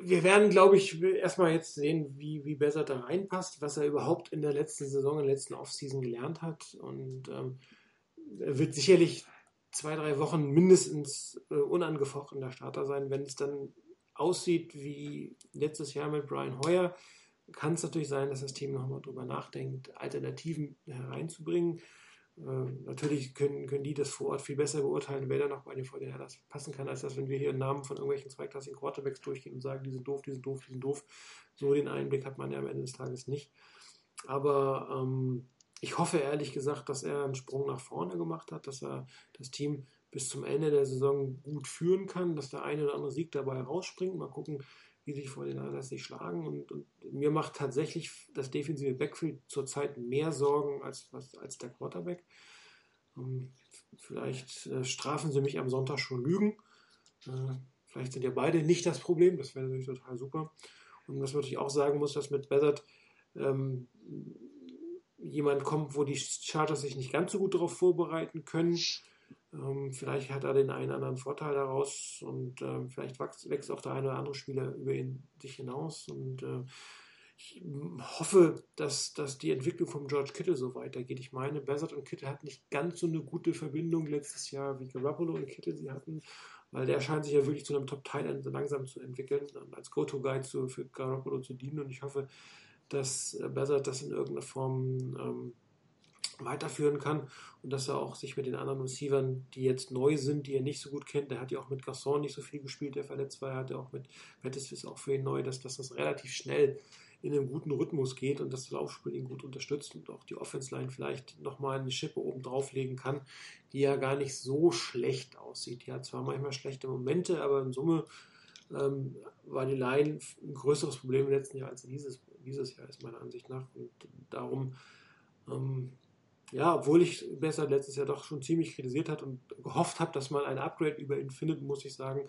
wir werden, glaube ich, erstmal jetzt sehen, wie, wie besser da reinpasst, was er überhaupt in der letzten Saison, in der letzten Offseason gelernt hat. Und ähm, er wird sicherlich zwei, drei Wochen mindestens äh, unangefochtener Starter sein. Wenn es dann aussieht wie letztes Jahr mit Brian Hoyer, kann es natürlich sein, dass das Team nochmal drüber nachdenkt, Alternativen hereinzubringen. Äh, natürlich können, können die das vor Ort viel besser beurteilen, wer da noch bei den Vorderherren passen kann, als dass wenn wir hier Namen von irgendwelchen zweiklassigen Quarterbacks durchgehen und sagen, die sind doof, die sind doof, die sind doof. So den Einblick hat man ja am Ende des Tages nicht. Aber ähm, ich hoffe ehrlich gesagt, dass er einen Sprung nach vorne gemacht hat, dass er das Team bis zum Ende der Saison gut führen kann, dass der eine oder andere Sieg dabei rausspringt. Mal gucken, wie sich vor den Niners sich schlagen. Und, und, mir macht tatsächlich das defensive Backfield zurzeit mehr Sorgen als, als der Quarterback. Ähm, vielleicht äh, strafen sie mich am Sonntag schon Lügen. Äh, vielleicht sind ja beide nicht das Problem. Das wäre natürlich total super. Und was man natürlich auch sagen muss, dass mit Bezard ähm, jemand kommt, wo die Chargers sich nicht ganz so gut darauf vorbereiten können. Ähm, vielleicht hat er den einen oder anderen Vorteil daraus und äh, vielleicht wächst, wächst, auch der eine oder andere Spieler über ihn sich hinaus. Und äh, ich hoffe, dass, dass die Entwicklung von George Kittle so weitergeht. Ich meine, Bassett und Kittle hatten nicht ganz so eine gute Verbindung letztes Jahr, wie Garoppolo und Kittle sie hatten, weil der scheint sich ja wirklich zu einem Top-Tight langsam zu entwickeln und als Go-To-Guide für Garoppolo zu dienen. Und ich hoffe, dass Bezzard das in irgendeiner Form ähm, weiterführen kann und dass er auch sich mit den anderen Receivern, die jetzt neu sind, die er nicht so gut kennt, der hat ja auch mit Garçon nicht so viel gespielt, der verletzt war, er hatte auch mit Pettis ist auch für ihn neu, dass, dass das relativ schnell in einem guten Rhythmus geht und das Laufspiel ihn gut unterstützt und auch die Offense-Line vielleicht nochmal eine Schippe oben drauflegen kann, die ja gar nicht so schlecht aussieht. Die hat zwar manchmal schlechte Momente, aber in Summe ähm, war die Line ein größeres Problem im letzten Jahr als dieses, dieses Jahr, ist meiner Ansicht nach. Und darum ähm, ja, obwohl ich besser letztes Jahr doch schon ziemlich kritisiert hat und gehofft habe, dass man ein Upgrade über ihn findet, muss ich sagen,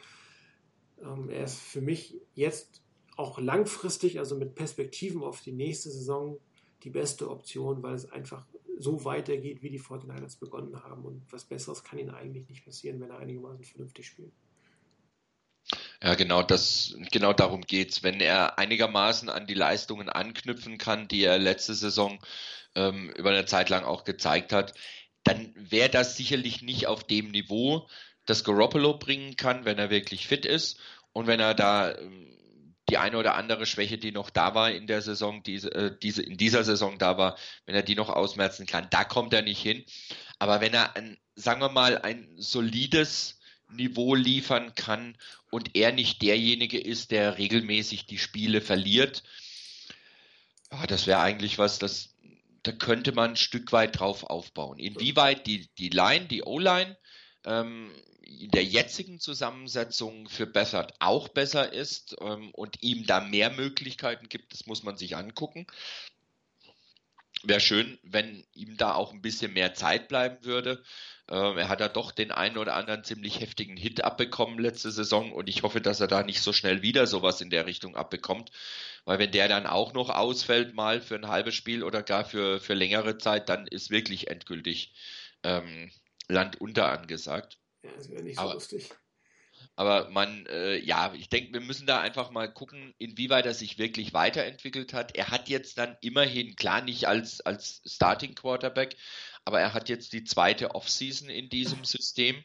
ähm, er ist für mich jetzt auch langfristig, also mit Perspektiven auf die nächste Saison, die beste Option, weil es einfach so weitergeht, wie die 49ers begonnen haben. Und was Besseres kann ihnen eigentlich nicht passieren, wenn er einigermaßen vernünftig spielt. Ja, genau, das, genau darum geht's. Wenn er einigermaßen an die Leistungen anknüpfen kann, die er letzte Saison ähm, über eine Zeit lang auch gezeigt hat, dann wäre das sicherlich nicht auf dem Niveau, das Garoppolo bringen kann, wenn er wirklich fit ist und wenn er da ähm, die eine oder andere Schwäche, die noch da war in der Saison, diese, äh, diese, in dieser Saison da war, wenn er die noch ausmerzen kann, da kommt er nicht hin. Aber wenn er ein, sagen wir mal, ein solides Niveau liefern kann und er nicht derjenige ist, der regelmäßig die Spiele verliert, ja, das wäre eigentlich was, das da könnte man ein Stück weit drauf aufbauen. Inwieweit die, die Line, die O-Line ähm, in der jetzigen Zusammensetzung für Bessert auch besser ist ähm, und ihm da mehr Möglichkeiten gibt, das muss man sich angucken. Wäre schön, wenn ihm da auch ein bisschen mehr Zeit bleiben würde. Ähm, er hat ja doch den einen oder anderen ziemlich heftigen Hit abbekommen letzte Saison und ich hoffe, dass er da nicht so schnell wieder sowas in der Richtung abbekommt, weil wenn der dann auch noch ausfällt mal für ein halbes Spiel oder gar für, für längere Zeit, dann ist wirklich endgültig ähm, Land unter angesagt. Ja, das wäre nicht so aber, lustig. Aber man, äh, ja, ich denke, wir müssen da einfach mal gucken, inwieweit er sich wirklich weiterentwickelt hat. Er hat jetzt dann immerhin, klar nicht als, als Starting Quarterback, aber er hat jetzt die zweite Offseason in diesem System.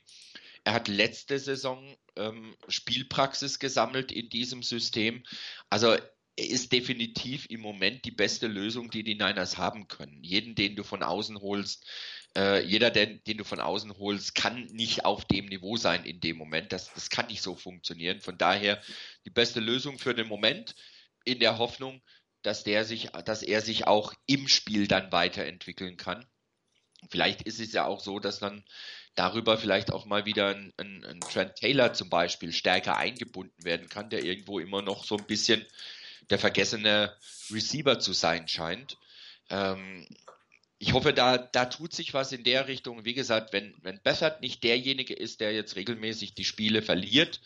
Er hat letzte Saison ähm, Spielpraxis gesammelt in diesem System. Also er ist definitiv im Moment die beste Lösung, die die Niners haben können. Jeden, den du von außen holst, äh, jeder, den, den, du von außen holst, kann nicht auf dem Niveau sein in dem Moment. Das, das kann nicht so funktionieren. Von daher die beste Lösung für den Moment in der Hoffnung, dass der sich, dass er sich auch im Spiel dann weiterentwickeln kann. Vielleicht ist es ja auch so, dass dann darüber vielleicht auch mal wieder ein, ein, ein, Trent Taylor zum Beispiel stärker eingebunden werden kann, der irgendwo immer noch so ein bisschen der vergessene Receiver zu sein scheint. Ähm, ich hoffe, da, da tut sich was in der Richtung. Wie gesagt, wenn, wenn Bessert nicht derjenige ist, der jetzt regelmäßig die Spiele verliert,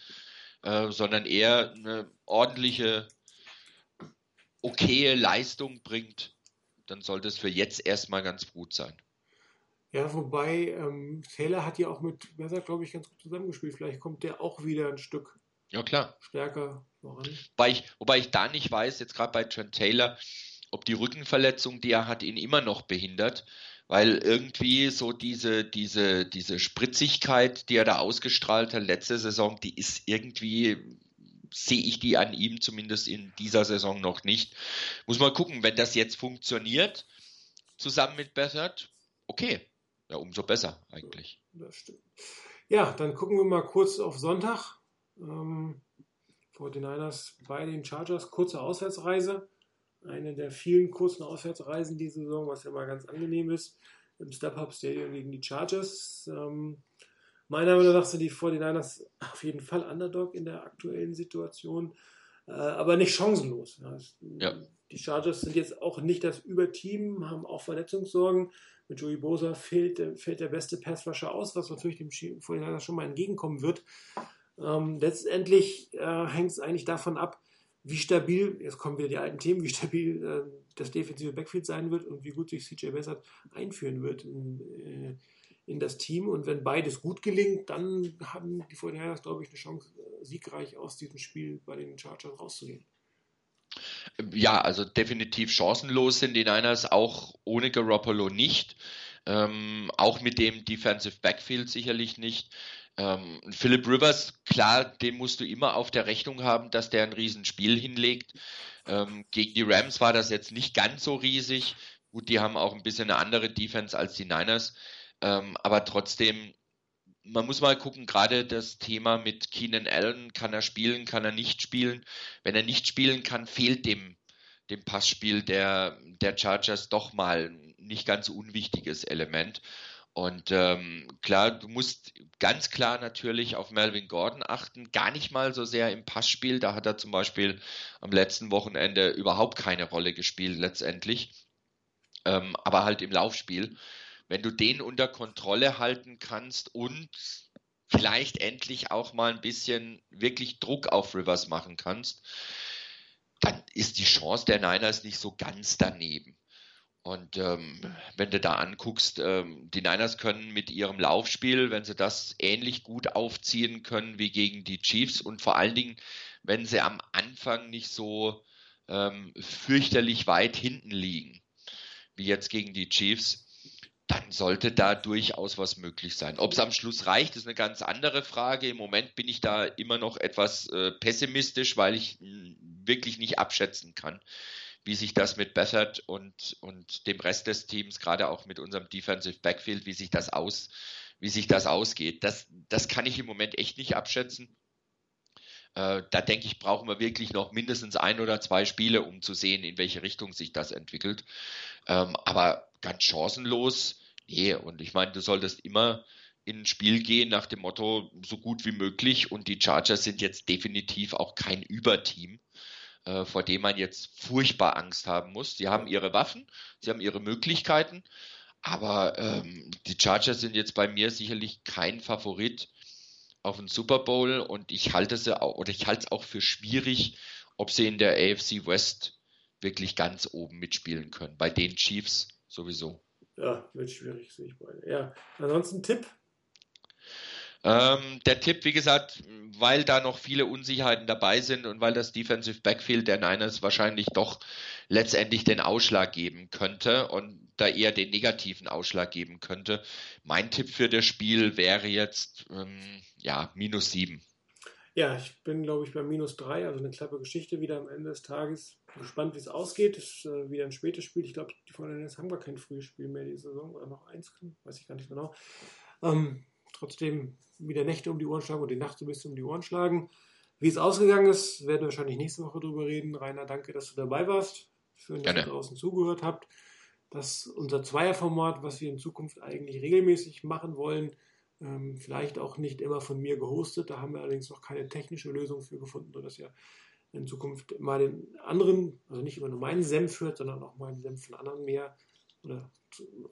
äh, sondern eher eine ordentliche, okaye Leistung bringt, dann sollte es für jetzt erstmal ganz gut sein. Ja, wobei ähm, Taylor hat ja auch mit Messer, glaube ich, ganz gut zusammengespielt. Vielleicht kommt der auch wieder ein Stück ja, klar. stärker voran. Wobei ich, wobei ich da nicht weiß, jetzt gerade bei Trent Taylor, ob die Rückenverletzung, die er hat, ihn immer noch behindert. Weil irgendwie so diese, diese, diese Spritzigkeit, die er da ausgestrahlt hat letzte Saison, die ist irgendwie, sehe ich die an ihm zumindest in dieser Saison noch nicht. Muss mal gucken, wenn das jetzt funktioniert, zusammen mit Bethard, okay, ja, umso besser eigentlich. Das stimmt. Ja, dann gucken wir mal kurz auf Sonntag. Ähm, 49ers bei den Chargers, kurze Auswärtsreise. Eine der vielen kurzen Auswärtsreisen diese Saison, was ja mal ganz angenehm ist. Im Step-Up Stadium gegen die Chargers. Ähm, meiner Meinung nach sind die 49ers auf jeden Fall Underdog in der aktuellen Situation, äh, aber nicht chancenlos. Ja. Die Chargers sind jetzt auch nicht das Überteam, haben auch Verletzungssorgen. Mit Joey Bosa fehlt, fällt der beste Passrusher aus, was natürlich dem Vorhinein schon mal entgegenkommen wird. Ähm, letztendlich äh, hängt es eigentlich davon ab, wie stabil, jetzt kommen wieder die alten Themen, wie stabil äh, das defensive Backfield sein wird und wie gut sich CJ Bessert einführen wird in, äh, in, das Team. Und wenn beides gut gelingt, dann haben die 49 glaube ich, eine Chance, äh, siegreich aus diesem Spiel bei den Chargers rauszugehen. Ja, also definitiv chancenlos sind die Niners auch ohne Garoppolo nicht. Ähm, auch mit dem Defensive Backfield sicherlich nicht. Ähm, Philip Rivers, klar, den musst du immer auf der Rechnung haben, dass der ein Riesenspiel hinlegt. Ähm, gegen die Rams war das jetzt nicht ganz so riesig. Gut, die haben auch ein bisschen eine andere Defense als die Niners. Ähm, aber trotzdem, man muss mal gucken, gerade das Thema mit Keenan Allen, kann er spielen, kann er nicht spielen. Wenn er nicht spielen kann, fehlt dem, dem Passspiel der, der Chargers doch mal ein nicht ganz unwichtiges Element. Und ähm, klar, du musst ganz klar natürlich auf Melvin Gordon achten, gar nicht mal so sehr im Passspiel. Da hat er zum Beispiel am letzten Wochenende überhaupt keine Rolle gespielt letztendlich, ähm, aber halt im Laufspiel. Wenn du den unter Kontrolle halten kannst und vielleicht endlich auch mal ein bisschen wirklich Druck auf Rivers machen kannst, dann ist die Chance der Niners nicht so ganz daneben. Und ähm, wenn du da anguckst, ähm, die Niners können mit ihrem Laufspiel, wenn sie das ähnlich gut aufziehen können wie gegen die Chiefs und vor allen Dingen, wenn sie am Anfang nicht so ähm, fürchterlich weit hinten liegen, wie jetzt gegen die Chiefs, dann sollte da durchaus was möglich sein. Ob es am Schluss reicht, ist eine ganz andere Frage. Im Moment bin ich da immer noch etwas äh, pessimistisch, weil ich mh, wirklich nicht abschätzen kann, wie sich das mit Bethard und, und dem Rest des Teams, gerade auch mit unserem Defensive Backfield, wie sich das aus, wie sich das ausgeht. Das, das kann ich im Moment echt nicht abschätzen. Äh, da denke ich, brauchen wir wirklich noch mindestens ein oder zwei Spiele, um zu sehen, in welche Richtung sich das entwickelt. Ähm, aber ganz chancenlos, nee. Und ich meine, du solltest immer in ein Spiel gehen nach dem Motto, so gut wie möglich. Und die Chargers sind jetzt definitiv auch kein Überteam äh, vor dem man jetzt furchtbar Angst haben muss. Sie haben ihre Waffen, sie haben ihre Möglichkeiten, aber ähm, die Chargers sind jetzt bei mir sicherlich kein Favorit auf den Super Bowl und ich halte es auch, oder ich halte es auch für schwierig, ob sie in der AFC West wirklich ganz oben mitspielen können. Bei den Chiefs sowieso. Ja, wird schwierig, sehe ich beide. Ja, ansonsten Tipp ähm, der Tipp, wie gesagt, weil da noch viele Unsicherheiten dabei sind und weil das Defensive Backfield der Niners wahrscheinlich doch letztendlich den Ausschlag geben könnte und da eher den negativen Ausschlag geben könnte. Mein Tipp für das Spiel wäre jetzt ähm, ja minus sieben. Ja, ich bin, glaube ich, bei minus drei, also eine klappe Geschichte wieder am Ende des Tages. Gespannt, wie es ausgeht. Ist äh, wieder ein spätes Spiel. Ich glaube, die Fortinanders haben gar kein frühes Spiel mehr die Saison oder noch eins, weiß ich gar nicht genau. Ähm, trotzdem wieder Nächte um die Ohren schlagen und die Nacht so ein bisschen um die Ohren schlagen. Wie es ausgegangen ist, werden wir wahrscheinlich nächste Woche drüber reden. Rainer, danke, dass du dabei warst. Schön, dass ihr draußen zugehört habt. Das ist unser Zweierformat, was wir in Zukunft eigentlich regelmäßig machen wollen. Ähm, vielleicht auch nicht immer von mir gehostet. Da haben wir allerdings noch keine technische Lösung für gefunden, sodass ihr in Zukunft mal den anderen, also nicht immer nur meinen Senf hört, sondern auch mal den Senf von anderen mehr oder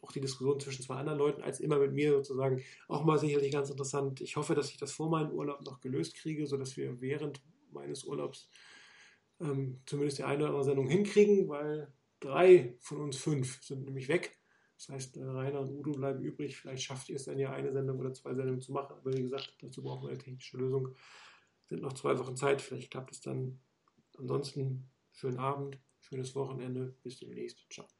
auch die Diskussion zwischen zwei anderen Leuten als immer mit mir sozusagen auch mal sicherlich ganz interessant. Ich hoffe, dass ich das vor meinem Urlaub noch gelöst kriege, sodass wir während meines Urlaubs ähm, zumindest die eine oder andere Sendung hinkriegen, weil drei von uns fünf sind nämlich weg. Das heißt, äh, Rainer und Udo bleiben übrig. Vielleicht schafft ihr es dann ja eine Sendung oder zwei Sendungen zu machen. Aber wie gesagt, dazu brauchen wir eine technische Lösung. Sind noch zwei Wochen Zeit. Vielleicht klappt es dann. Ansonsten schönen Abend, schönes Wochenende. Bis demnächst. Ciao.